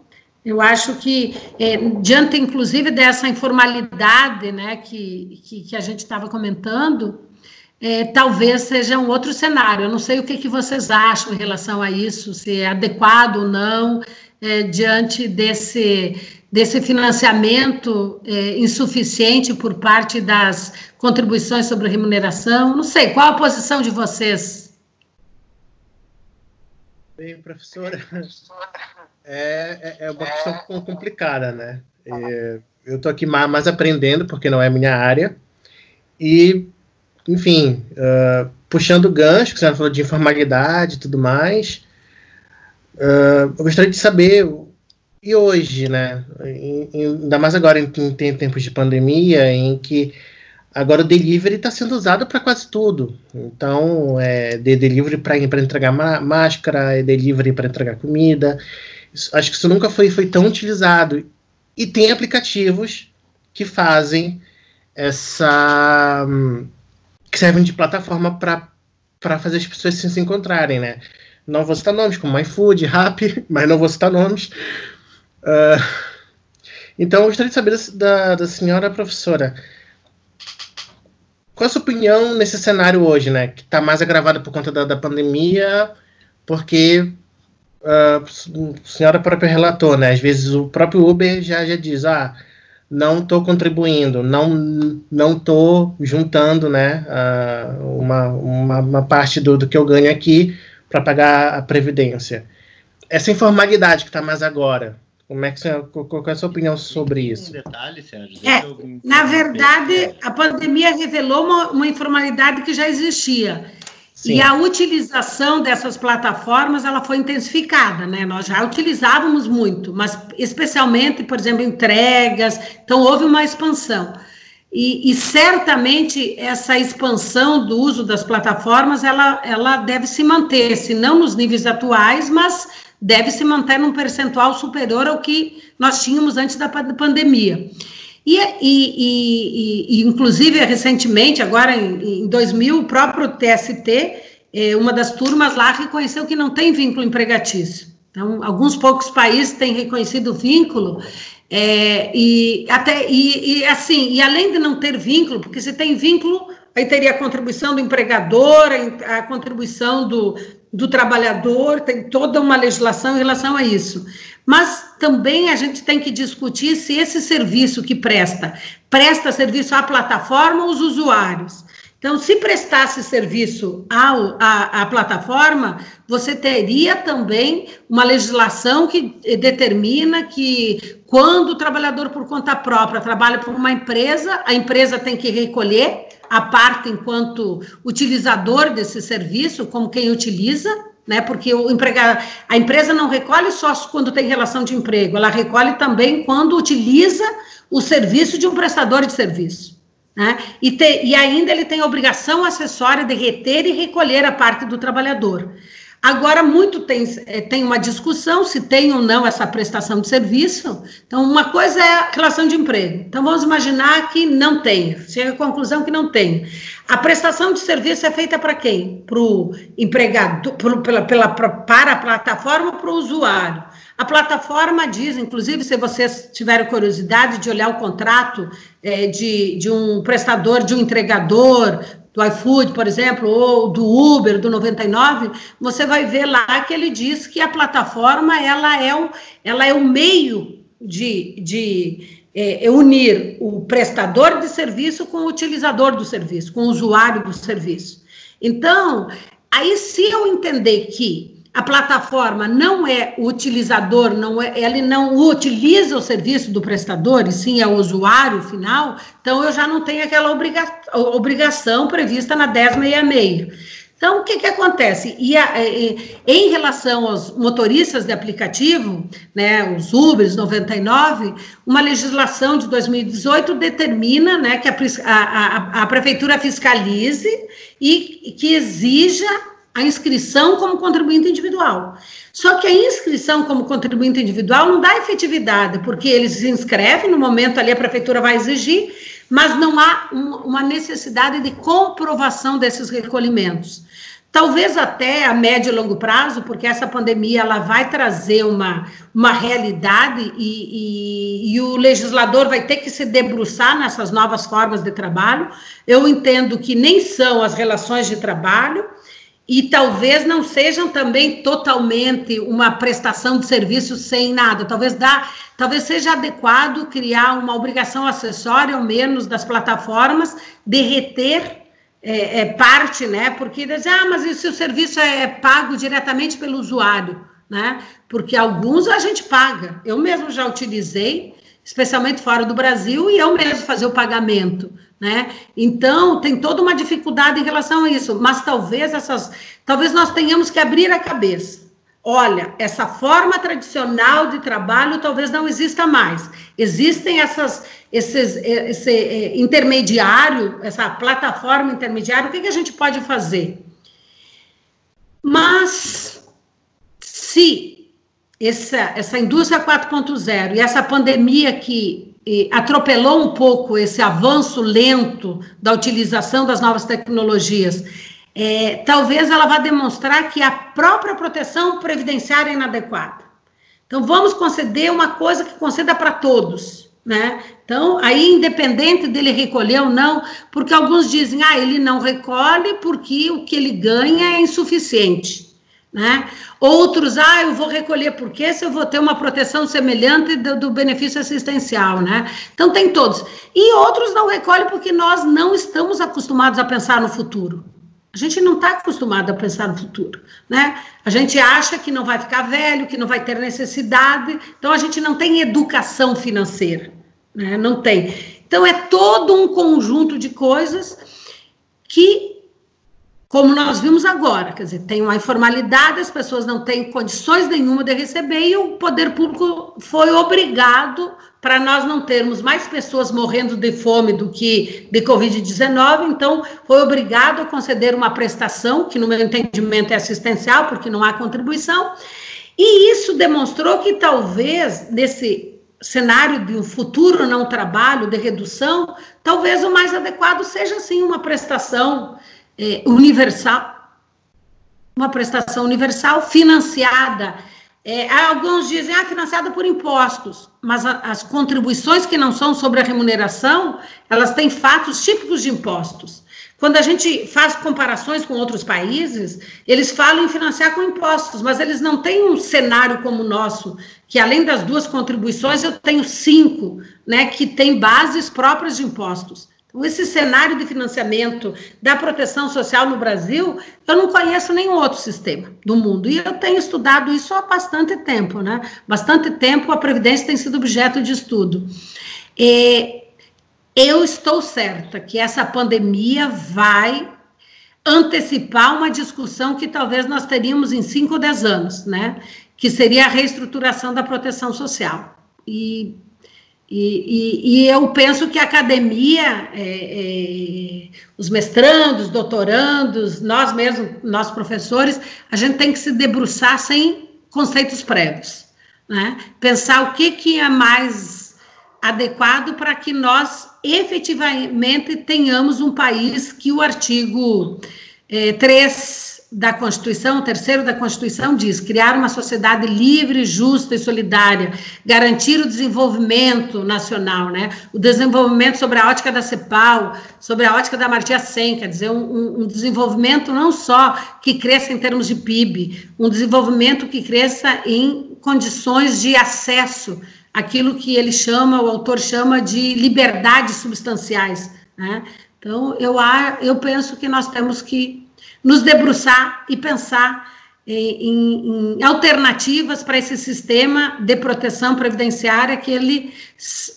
eu acho que, é, diante inclusive dessa informalidade né, que, que, que a gente estava comentando, é, talvez seja um outro cenário. Eu não sei o que, que vocês acham em relação a isso, se é adequado ou não, é, diante desse, desse financiamento é, insuficiente por parte das contribuições sobre remuneração. Não sei, qual a posição de vocês? Bem, professora, é, é, é uma questão complicada, né? É, eu estou aqui mais aprendendo, porque não é minha área. E, enfim, uh, puxando o gancho, que você falou de informalidade e tudo mais, uh, eu gostaria de saber, e hoje, né? Em, em, ainda mais agora em, em tempos de pandemia, em que agora o delivery está sendo usado para quase tudo. Então, é de delivery para entregar máscara, é delivery para entregar comida acho que isso nunca foi, foi tão utilizado. E tem aplicativos que fazem essa. que servem de plataforma para fazer as pessoas se, se encontrarem, né? Não vou citar nomes como iFood, Rappi, mas não vou citar nomes. Uh, então, eu gostaria de saber da, da senhora professora, qual a sua opinião nesse cenário hoje, né? Que está mais agravado por conta da, da pandemia, porque a senhora própria relatou, né? Às vezes o próprio Uber já, já diz, ah, não estou contribuindo, não não estou juntando, né? Uh, uma, uma, uma, parte do, do que eu ganho aqui para pagar a previdência. Essa informalidade que está mais agora, como é que você, qual é a sua opinião sobre isso? Um detalhe, Sérgio. É, na verdade, a pandemia revelou uma, uma informalidade que já existia. Sim. E a utilização dessas plataformas ela foi intensificada, né? Nós já utilizávamos muito, mas especialmente, por exemplo, entregas. Então houve uma expansão. E, e, certamente essa expansão do uso das plataformas ela, ela deve se manter, se não nos níveis atuais, mas deve se manter num percentual superior ao que nós tínhamos antes da pandemia. E, e, e, e inclusive, recentemente, agora em, em 2000, o próprio TST, eh, uma das turmas lá, reconheceu que não tem vínculo empregatício. Então, alguns poucos países têm reconhecido vínculo, é, e até e, e, assim, e além de não ter vínculo, porque se tem vínculo, aí teria a contribuição do empregador, a, a contribuição do, do trabalhador, tem toda uma legislação em relação a isso. Mas também a gente tem que discutir se esse serviço que presta, presta serviço à plataforma ou aos usuários. Então, se prestasse serviço à, à plataforma, você teria também uma legislação que determina que quando o trabalhador por conta própria trabalha por uma empresa, a empresa tem que recolher a parte enquanto utilizador desse serviço, como quem utiliza, né? Porque o empregado, a empresa não recolhe só quando tem relação de emprego, ela recolhe também quando utiliza o serviço de um prestador de serviço. Né? E, te, e ainda ele tem a obrigação acessória de reter e recolher a parte do trabalhador. Agora, muito tem, eh, tem uma discussão se tem ou não essa prestação de serviço. Então, uma coisa é a relação de emprego. Então, vamos imaginar que não tem. Chega à conclusão que não tem. A prestação de serviço é feita para quem? Para o empregado, pro, pela, pela, para a plataforma ou para o usuário? A plataforma diz, inclusive, se vocês tiverem curiosidade de olhar o contrato é, de, de um prestador, de um entregador, do iFood, por exemplo, ou do Uber, do 99, você vai ver lá que ele diz que a plataforma ela é o, ela é o meio de, de é, é unir o prestador de serviço com o utilizador do serviço, com o usuário do serviço. Então, aí se eu entender que a plataforma não é o utilizador, não é, ele não utiliza o serviço do prestador, e sim é o usuário final, então eu já não tenho aquela obriga obrigação prevista na 1066. Então, o que, que acontece? E, a, e, em relação aos motoristas de aplicativo, né, os Ubers 99, uma legislação de 2018 determina né, que a, a, a prefeitura fiscalize e que exija a inscrição como contribuinte individual. Só que a inscrição como contribuinte individual não dá efetividade, porque eles se inscrevem, no momento ali a prefeitura vai exigir, mas não há um, uma necessidade de comprovação desses recolhimentos. Talvez até a médio e longo prazo, porque essa pandemia ela vai trazer uma, uma realidade e, e, e o legislador vai ter que se debruçar nessas novas formas de trabalho. Eu entendo que nem são as relações de trabalho, e talvez não sejam também totalmente uma prestação de serviço sem nada. Talvez dá, talvez seja adequado criar uma obrigação acessória, ao menos das plataformas, de reter é, é, parte, né? Porque dizer, ah, mas e se o serviço é pago diretamente pelo usuário, né? Porque alguns a gente paga. Eu mesmo já utilizei, especialmente fora do Brasil, e eu mesmo fazer o pagamento né? Então, tem toda uma dificuldade em relação a isso, mas talvez essas, talvez nós tenhamos que abrir a cabeça. Olha, essa forma tradicional de trabalho talvez não exista mais. Existem essas, esses, esse é, intermediário, essa plataforma intermediária, o que, que a gente pode fazer? Mas, se essa, essa indústria 4.0 e essa pandemia que atropelou um pouco esse avanço lento da utilização das novas tecnologias, é, talvez ela vá demonstrar que a própria proteção previdenciária é inadequada. Então, vamos conceder uma coisa que conceda para todos, né? Então, aí, independente dele recolher ou não, porque alguns dizem, ah, ele não recolhe porque o que ele ganha é insuficiente, né? Outros, ah, eu vou recolher porque se eu vou ter uma proteção semelhante do, do benefício assistencial, né? Então, tem todos. E outros não recolhem porque nós não estamos acostumados a pensar no futuro. A gente não está acostumado a pensar no futuro, né? A gente acha que não vai ficar velho, que não vai ter necessidade, então a gente não tem educação financeira, né? Não tem. Então é todo um conjunto de coisas que como nós vimos agora, quer dizer, tem uma informalidade, as pessoas não têm condições nenhuma de receber e o poder público foi obrigado para nós não termos mais pessoas morrendo de fome do que de Covid-19, então foi obrigado a conceder uma prestação, que no meu entendimento é assistencial, porque não há contribuição, e isso demonstrou que talvez nesse cenário de um futuro não trabalho, de redução, talvez o mais adequado seja sim uma prestação é, universal, uma prestação universal financiada. É, alguns dizem, ah, financiada por impostos, mas a, as contribuições que não são sobre a remuneração, elas têm fatos típicos de impostos. Quando a gente faz comparações com outros países, eles falam em financiar com impostos, mas eles não têm um cenário como o nosso, que além das duas contribuições, eu tenho cinco, né, que têm bases próprias de impostos esse cenário de financiamento da proteção social no Brasil, eu não conheço nenhum outro sistema do mundo. E eu tenho estudado isso há bastante tempo, né? Bastante tempo a Previdência tem sido objeto de estudo. E eu estou certa que essa pandemia vai antecipar uma discussão que talvez nós teríamos em 5 ou 10 anos, né? Que seria a reestruturação da proteção social. E e, e, e, eu penso que a academia, é, é, os mestrandos, doutorandos, nós mesmos, nós professores, a gente tem que se debruçar sem conceitos prévios, né? Pensar o que, que é mais adequado para que nós efetivamente tenhamos um país que o artigo é, 3 da Constituição, o terceiro da Constituição diz: criar uma sociedade livre, justa e solidária, garantir o desenvolvimento nacional, né? O desenvolvimento sobre a ótica da CEPAL, sobre a ótica da Amartya Sen, quer dizer, um, um desenvolvimento não só que cresça em termos de PIB, um desenvolvimento que cresça em condições de acesso àquilo que ele chama, o autor chama de liberdades substanciais, né? Então, eu, eu penso que nós temos que nos debruçar e pensar em, em, em alternativas para esse sistema de proteção previdenciária que ele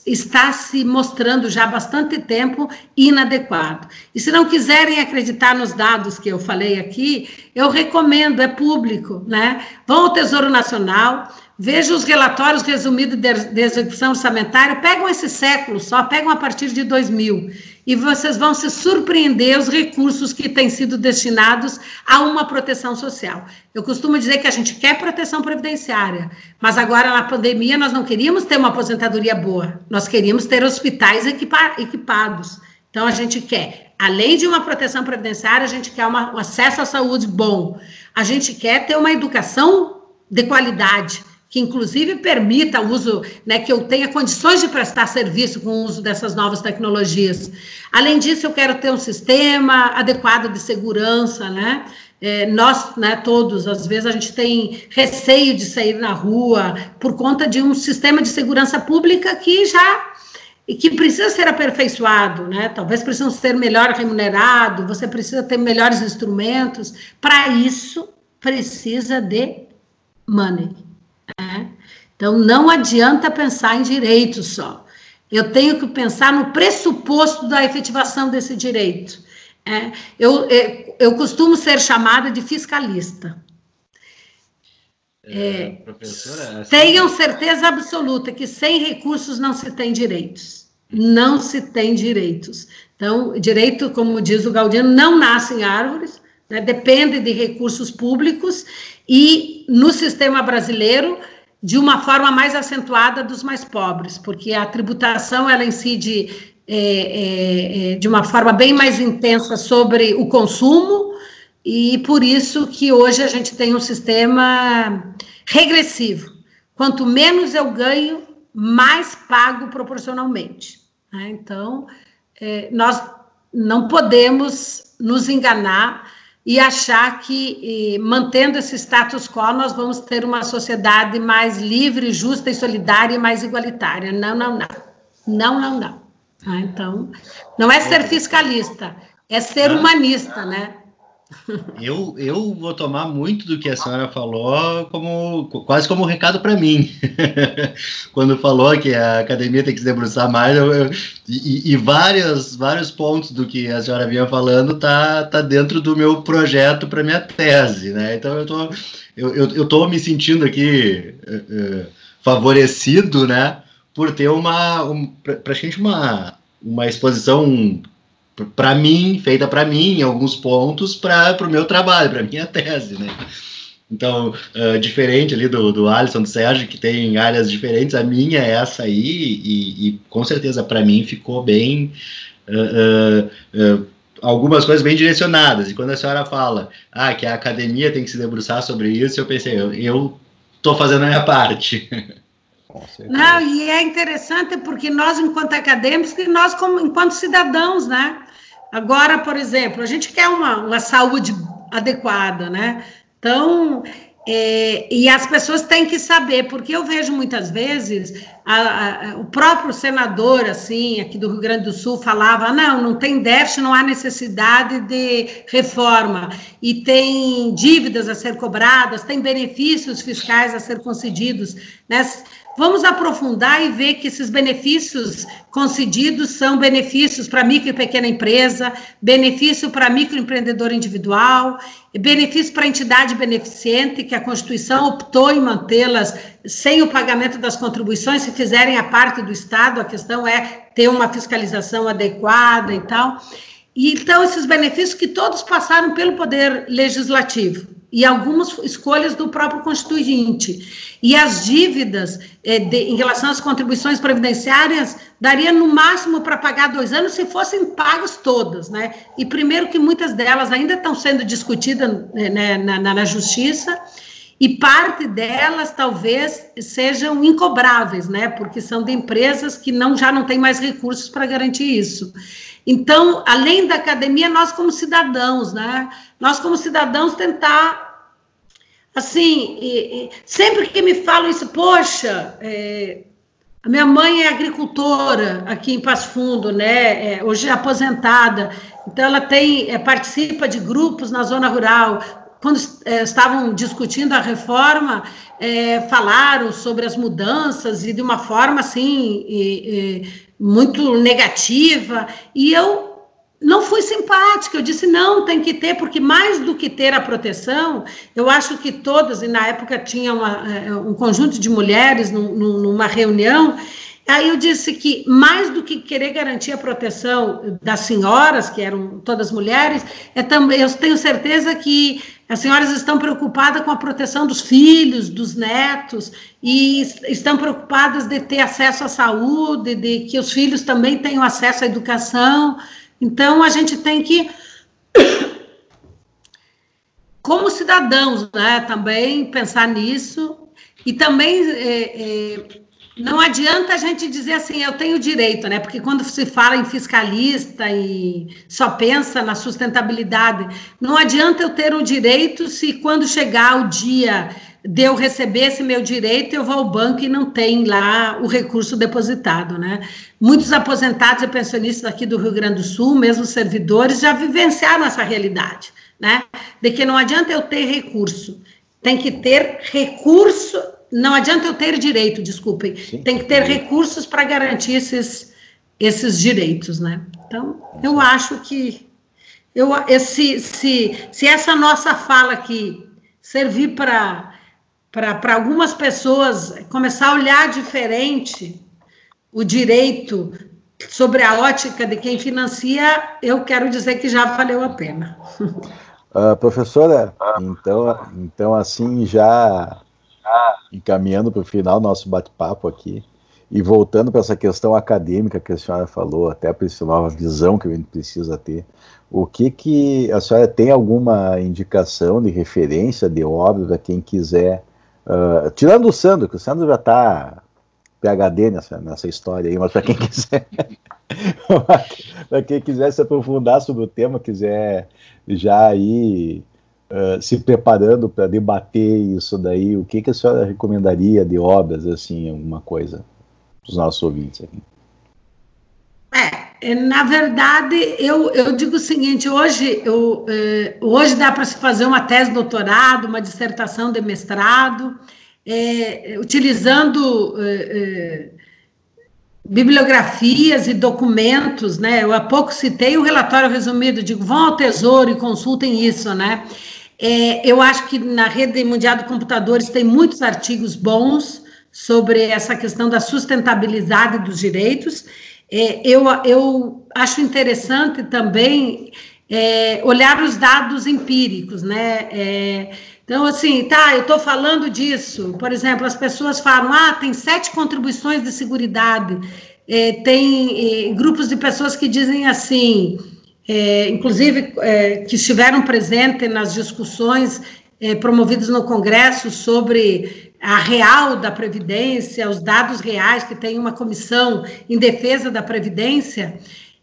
está se mostrando já há bastante tempo inadequado. E se não quiserem acreditar nos dados que eu falei aqui, eu recomendo, é público, né? Vão ao Tesouro Nacional, Veja os relatórios resumidos de, execução orçamentária, pegam esse século só, pegam a partir de 2000, e vocês vão se surpreender os recursos que têm sido destinados a uma proteção social. Eu costumo dizer que a gente quer proteção previdenciária, mas agora na pandemia nós não queríamos ter uma aposentadoria boa, nós queríamos ter hospitais equipa equipados. Então a gente quer, além de uma proteção previdenciária, a gente quer uma, um acesso à saúde bom, a gente quer ter uma educação de qualidade, que inclusive permita o uso, né, que eu tenha condições de prestar serviço com o uso dessas novas tecnologias. Além disso, eu quero ter um sistema adequado de segurança, né? É, nós, né, todos, às vezes a gente tem receio de sair na rua por conta de um sistema de segurança pública que já e que precisa ser aperfeiçoado, né? Talvez precisa ser melhor remunerado, você precisa ter melhores instrumentos. Para isso, precisa de money. Né? Então, não adianta pensar em direito só. Eu tenho que pensar no pressuposto da efetivação desse direito. É, eu, é, eu costumo ser chamada de fiscalista. É, é assim... Tenham certeza absoluta que sem recursos não se tem direitos. Não se tem direitos. Então, direito, como diz o Gaudiano, não nasce em árvores, né, depende de recursos públicos e no sistema brasileiro de uma forma mais acentuada dos mais pobres, porque a tributação ela incide é, é, é, de uma forma bem mais intensa sobre o consumo e por isso que hoje a gente tem um sistema regressivo. Quanto menos eu ganho, mais pago proporcionalmente. Né? Então, é, nós não podemos nos enganar e achar que, mantendo esse status quo, nós vamos ter uma sociedade mais livre, justa e solidária e mais igualitária. Não, não, não. Não, não, não. Ah, então, não é ser fiscalista, é ser humanista, né? Eu, eu vou tomar muito do que a senhora falou como quase como um recado para mim. Quando falou que a academia tem que se debruçar mais, eu, eu, e, e vários, vários pontos do que a senhora vinha falando tá, tá dentro do meu projeto para minha tese, né? Então eu tô, eu, eu, tô me sentindo aqui uh, favorecido, né? Por ter uma, um, praticamente uma, uma exposição para mim, feita para mim, em alguns pontos, para o meu trabalho, para minha tese, né? Então, uh, diferente ali do, do Alisson, do Sérgio, que tem áreas diferentes, a minha é essa aí, e, e com certeza para mim ficou bem. Uh, uh, algumas coisas bem direcionadas. E quando a senhora fala ah, que a academia tem que se debruçar sobre isso, eu pensei, eu estou fazendo a minha parte. Não, e é interessante porque nós, enquanto acadêmicos, e nós, como, enquanto cidadãos, né? Agora, por exemplo, a gente quer uma, uma saúde adequada, né? Então, é, e as pessoas têm que saber, porque eu vejo muitas vezes a, a, o próprio senador, assim, aqui do Rio Grande do Sul, falava: não, não tem déficit, não há necessidade de reforma, e tem dívidas a ser cobradas, tem benefícios fiscais a ser concedidos. Né? Vamos aprofundar e ver que esses benefícios concedidos são benefícios para micro e pequena empresa, benefício para microempreendedor individual, benefício para entidade beneficente, que a Constituição optou em mantê-las sem o pagamento das contribuições, se fizerem a parte do Estado, a questão é ter uma fiscalização adequada e tal. E, então, esses benefícios que todos passaram pelo Poder Legislativo e algumas escolhas do próprio Constituinte. E as dívidas é, de, em relação às contribuições previdenciárias daria no máximo para pagar dois anos se fossem pagas todas, né? E primeiro que muitas delas ainda estão sendo discutidas né, na, na, na Justiça e parte delas talvez sejam incobráveis, né? Porque são de empresas que não já não têm mais recursos para garantir isso. Então, além da academia, nós como cidadãos, né? Nós como cidadãos tentar, assim, sempre que me falam isso, poxa, é, a minha mãe é agricultora aqui em Passo Fundo, né? É, hoje é aposentada, então ela tem é, participa de grupos na zona rural. Quando é, estavam discutindo a reforma, é, falaram sobre as mudanças e de uma forma assim e, e, muito negativa, e eu não fui simpática, eu disse não, tem que ter, porque mais do que ter a proteção, eu acho que todas, e na época tinha uma, é, um conjunto de mulheres num, numa reunião, aí eu disse que mais do que querer garantir a proteção das senhoras, que eram todas mulheres, é também, eu tenho certeza que as senhoras estão preocupadas com a proteção dos filhos, dos netos, e estão preocupadas de ter acesso à saúde, de que os filhos também tenham acesso à educação. Então, a gente tem que, como cidadãos, né, também pensar nisso, e também é, é, não adianta a gente dizer assim, eu tenho direito, né? Porque quando se fala em fiscalista e só pensa na sustentabilidade, não adianta eu ter o direito se quando chegar o dia de eu receber esse meu direito, eu vou ao banco e não tem lá o recurso depositado, né? Muitos aposentados e pensionistas aqui do Rio Grande do Sul, mesmo servidores, já vivenciaram essa realidade, né? De que não adianta eu ter recurso, tem que ter recurso não adianta eu ter direito, desculpem, Sim. tem que ter recursos para garantir esses, esses direitos, né? Então, eu acho que eu, esse, se, se essa nossa fala aqui servir para para algumas pessoas começar a olhar diferente o direito sobre a ótica de quem financia, eu quero dizer que já valeu a pena. Uh, professora, então, então assim já encaminhando para o final do nosso bate-papo aqui, E voltando para essa questão acadêmica que a senhora falou, até para essa nova visão que a gente precisa ter, o que que a senhora tem alguma indicação de referência de obra para quem quiser, uh, tirando o Sandro, que o Sandro já está PhD nessa, nessa história aí, mas para quem quiser, para quem quiser se aprofundar sobre o tema, quiser já aí uh, se preparando para debater isso daí, o que que a senhora recomendaria de obras assim, alguma coisa? para os nossos ouvintes aqui. É, na verdade, eu, eu digo o seguinte: hoje, eu, eh, hoje dá para se fazer uma tese de doutorado, uma dissertação de mestrado, eh, utilizando eh, bibliografias e documentos, né? Eu há pouco citei o relatório resumido, digo, vão ao Tesouro e consultem isso, né? Eu acho que na rede mundial de computadores tem muitos artigos bons sobre essa questão da sustentabilidade dos direitos. É, eu, eu acho interessante também é, olhar os dados empíricos, né? É, então, assim, tá, eu estou falando disso. Por exemplo, as pessoas falam, ah, tem sete contribuições de segurança. É, tem é, grupos de pessoas que dizem assim, é, inclusive que estiveram presentes nas discussões promovidas no Congresso sobre a real da Previdência, os dados reais, que tem uma comissão em defesa da Previdência,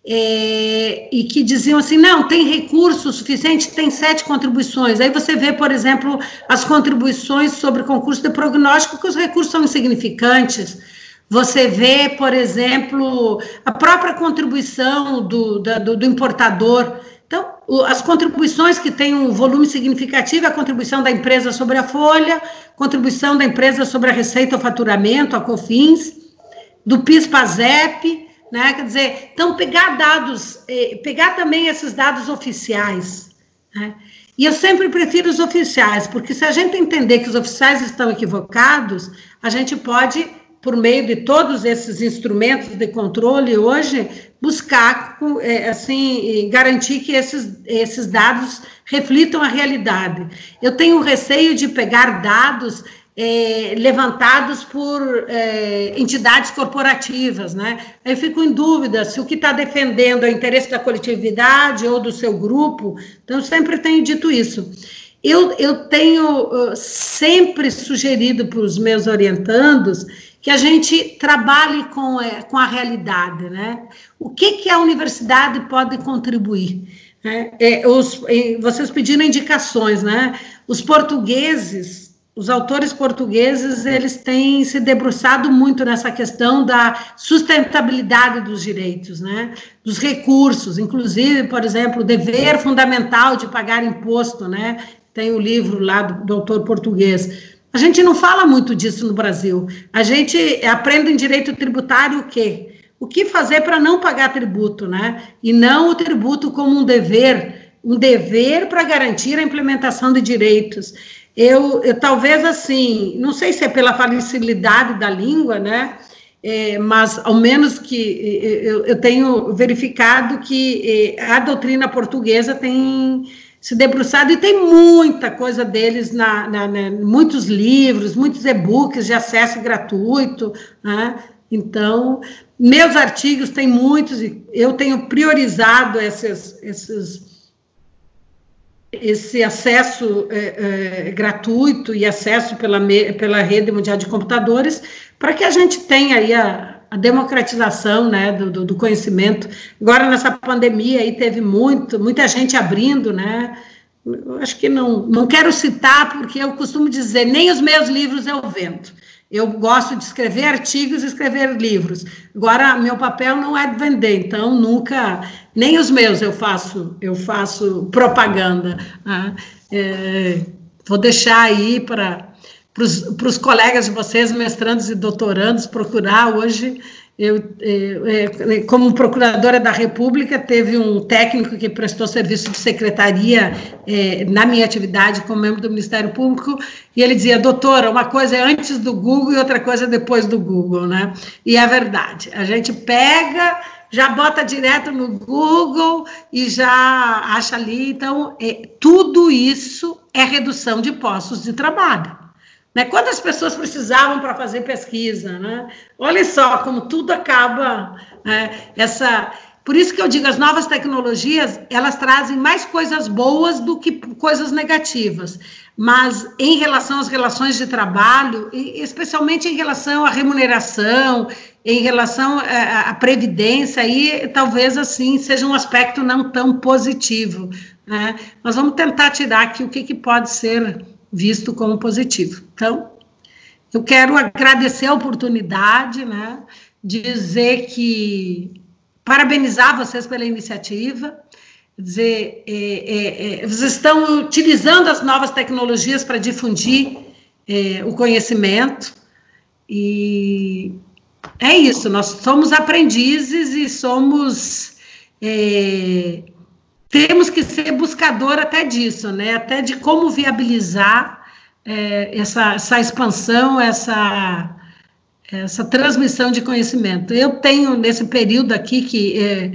é, e que diziam assim: não, tem recurso suficiente, tem sete contribuições. Aí você vê, por exemplo, as contribuições sobre concurso de prognóstico, que os recursos são insignificantes. Você vê, por exemplo, a própria contribuição do, do, do importador as contribuições que têm um volume significativo, é a contribuição da empresa sobre a folha, contribuição da empresa sobre a receita ou faturamento, a COFINS, do PIS-PASEP, né? Quer dizer, então pegar dados, eh, pegar também esses dados oficiais, né? E eu sempre prefiro os oficiais, porque se a gente entender que os oficiais estão equivocados, a gente pode por meio de todos esses instrumentos de controle hoje, buscar, é, assim, garantir que esses, esses dados reflitam a realidade. Eu tenho receio de pegar dados é, levantados por é, entidades corporativas, né? Eu fico em dúvida se o que está defendendo é o interesse da coletividade ou do seu grupo. Então, sempre tenho dito isso. Eu, eu tenho uh, sempre sugerido para os meus orientandos que a gente trabalhe com, é, com a realidade, né? O que, que a universidade pode contribuir? Né? É, os, vocês pediram indicações, né? Os portugueses, os autores portugueses, eles têm se debruçado muito nessa questão da sustentabilidade dos direitos, né? Dos recursos, inclusive, por exemplo, o dever fundamental de pagar imposto, né? Tem o livro lá do, do autor português. A gente não fala muito disso no Brasil. A gente aprende em direito tributário o quê? O que fazer para não pagar tributo, né? E não o tributo como um dever, um dever para garantir a implementação de direitos. Eu, eu talvez assim, não sei se é pela facilidade da língua, né? É, mas ao menos que eu, eu tenho verificado que é, a doutrina portuguesa tem se debruçado e tem muita coisa deles, na, na, na muitos livros, muitos e-books de acesso gratuito, né? Então, meus artigos têm muitos, eu tenho priorizado esses, esses, esse acesso é, é, gratuito e acesso pela, pela rede mundial de computadores, para que a gente tenha aí a, a democratização né, do, do, conhecimento. Agora, nessa pandemia, aí teve muito, muita gente abrindo, né? Eu acho que não, não quero citar, porque eu costumo dizer, nem os meus livros eu vendo. Eu gosto de escrever artigos e escrever livros. Agora, meu papel não é de vender, então nunca, nem os meus eu faço, eu faço propaganda. Né? É, vou deixar aí para para os colegas de vocês, mestrandos e doutorandos, procurar hoje. Eu, eu, eu, como procuradora da República, teve um técnico que prestou serviço de secretaria eh, na minha atividade como membro do Ministério Público, e ele dizia, doutora, uma coisa é antes do Google e outra coisa é depois do Google, né? E é verdade, a gente pega, já bota direto no Google e já acha ali, então, eh, tudo isso é redução de postos de trabalho. Né? Quantas pessoas precisavam para fazer pesquisa? Né? Olha só como tudo acaba. É, essa, por isso que eu digo, as novas tecnologias, elas trazem mais coisas boas do que coisas negativas. Mas em relação às relações de trabalho, especialmente em relação à remuneração, em relação à, previdência, aí talvez assim seja um aspecto não tão positivo. Né? Vamos tentar tirar aqui o que, que pode ser visto como positivo. Então, eu quero agradecer a oportunidade, né, dizer que parabenizar vocês pela iniciativa, dizer é, é, é, vocês estão utilizando as novas tecnologias para difundir é, o conhecimento e é isso. Nós somos aprendizes e somos é, temos que ser buscador até disso, né? Até de como viabilizar é, essa, essa expansão, essa, essa transmissão de conhecimento. Eu tenho, nesse período aqui que é,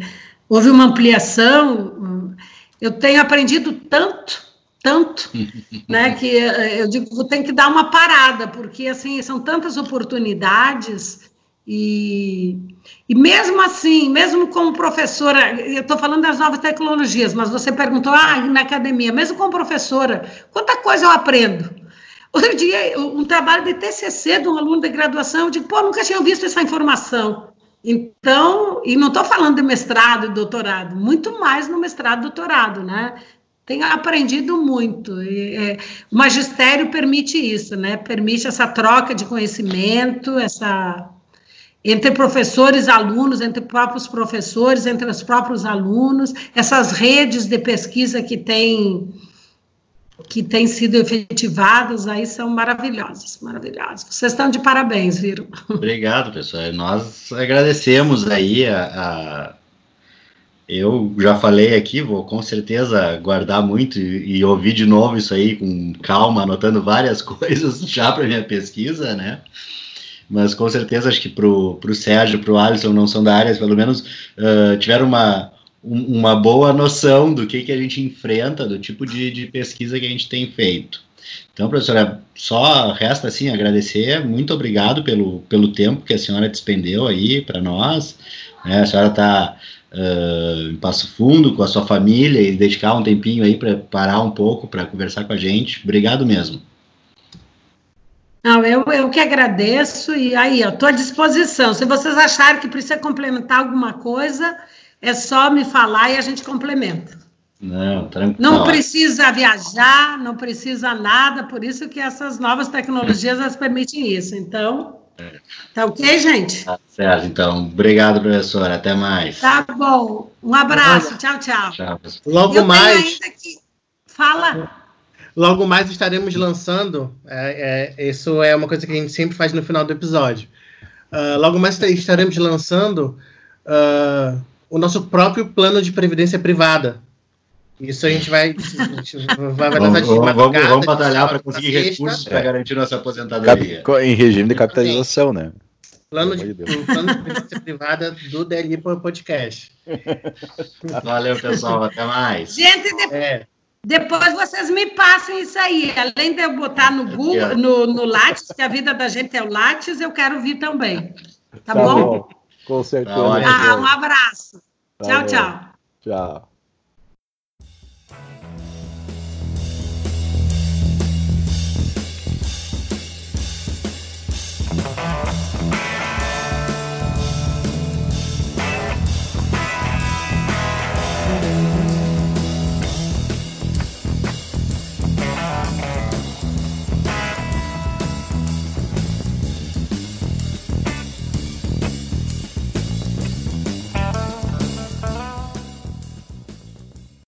houve uma ampliação, eu tenho aprendido tanto, tanto, né, que eu digo, vou ter que dar uma parada, porque, assim, são tantas oportunidades e, e mesmo assim, mesmo como professora, eu estou falando das novas tecnologias, mas você perguntou, ah, na academia, mesmo como professora, quanta coisa eu aprendo? Outro dia, um trabalho de TCC de um aluno de graduação, eu digo, pô, nunca tinha visto essa informação. Então, e não estou falando de mestrado e doutorado, muito mais no mestrado e doutorado, né? Tenho aprendido muito. E, é, o magistério permite isso, né? Permite essa troca de conhecimento, essa entre professores, alunos, entre próprios professores, entre os próprios alunos, essas redes de pesquisa que têm que têm sido efetivadas aí são maravilhosas, maravilhosas. Vocês estão de parabéns, viram? Obrigado, pessoal. Nós agradecemos aí a, a, eu já falei aqui, vou com certeza guardar muito e, e ouvir de novo isso aí com calma, anotando várias coisas já para minha pesquisa, né? Mas com certeza acho que para o Sérgio, para o Alisson, não são da área, pelo menos uh, tiveram uma, um, uma boa noção do que, que a gente enfrenta, do tipo de, de pesquisa que a gente tem feito. Então, professora, só resta assim agradecer, muito obrigado pelo, pelo tempo que a senhora despendeu aí para nós. Né? A senhora está uh, em Passo Fundo com a sua família e dedicar um tempinho aí para parar um pouco para conversar com a gente. Obrigado mesmo. Não, eu, eu que agradeço e aí, eu estou à disposição. Se vocês acharem que precisa complementar alguma coisa, é só me falar e a gente complementa. Não, tranquilo. Não precisa viajar, não precisa nada, por isso que essas novas tecnologias elas permitem isso. Então, é. tá ok, gente? Tá certo, então. Obrigado, professora. Até mais. Tá bom. Um abraço. Tchau, tchau. tchau Logo eu mais. Que... Fala. Logo mais estaremos lançando, é, é, isso é uma coisa que a gente sempre faz no final do episódio. Uh, logo mais estaremos lançando uh, o nosso próprio plano de previdência privada. Isso a gente vai, a gente vai, vai vamos, vamos, vamos, vamos batalhar para conseguir recursos para garantir nossa aposentadoria. Em regime de capitalização, né? Plano de, o plano de previdência privada do DLI Podcast. Valeu, pessoal. Até mais. Gente, depois, é. Depois vocês me passem isso aí. Além de eu botar no Google, no, no Lattes, que a vida da gente é o Lattes, eu quero vir também. Tá, tá bom? bom? Com certeza. Ah, um abraço. Tá tchau, bom. tchau. Tchau.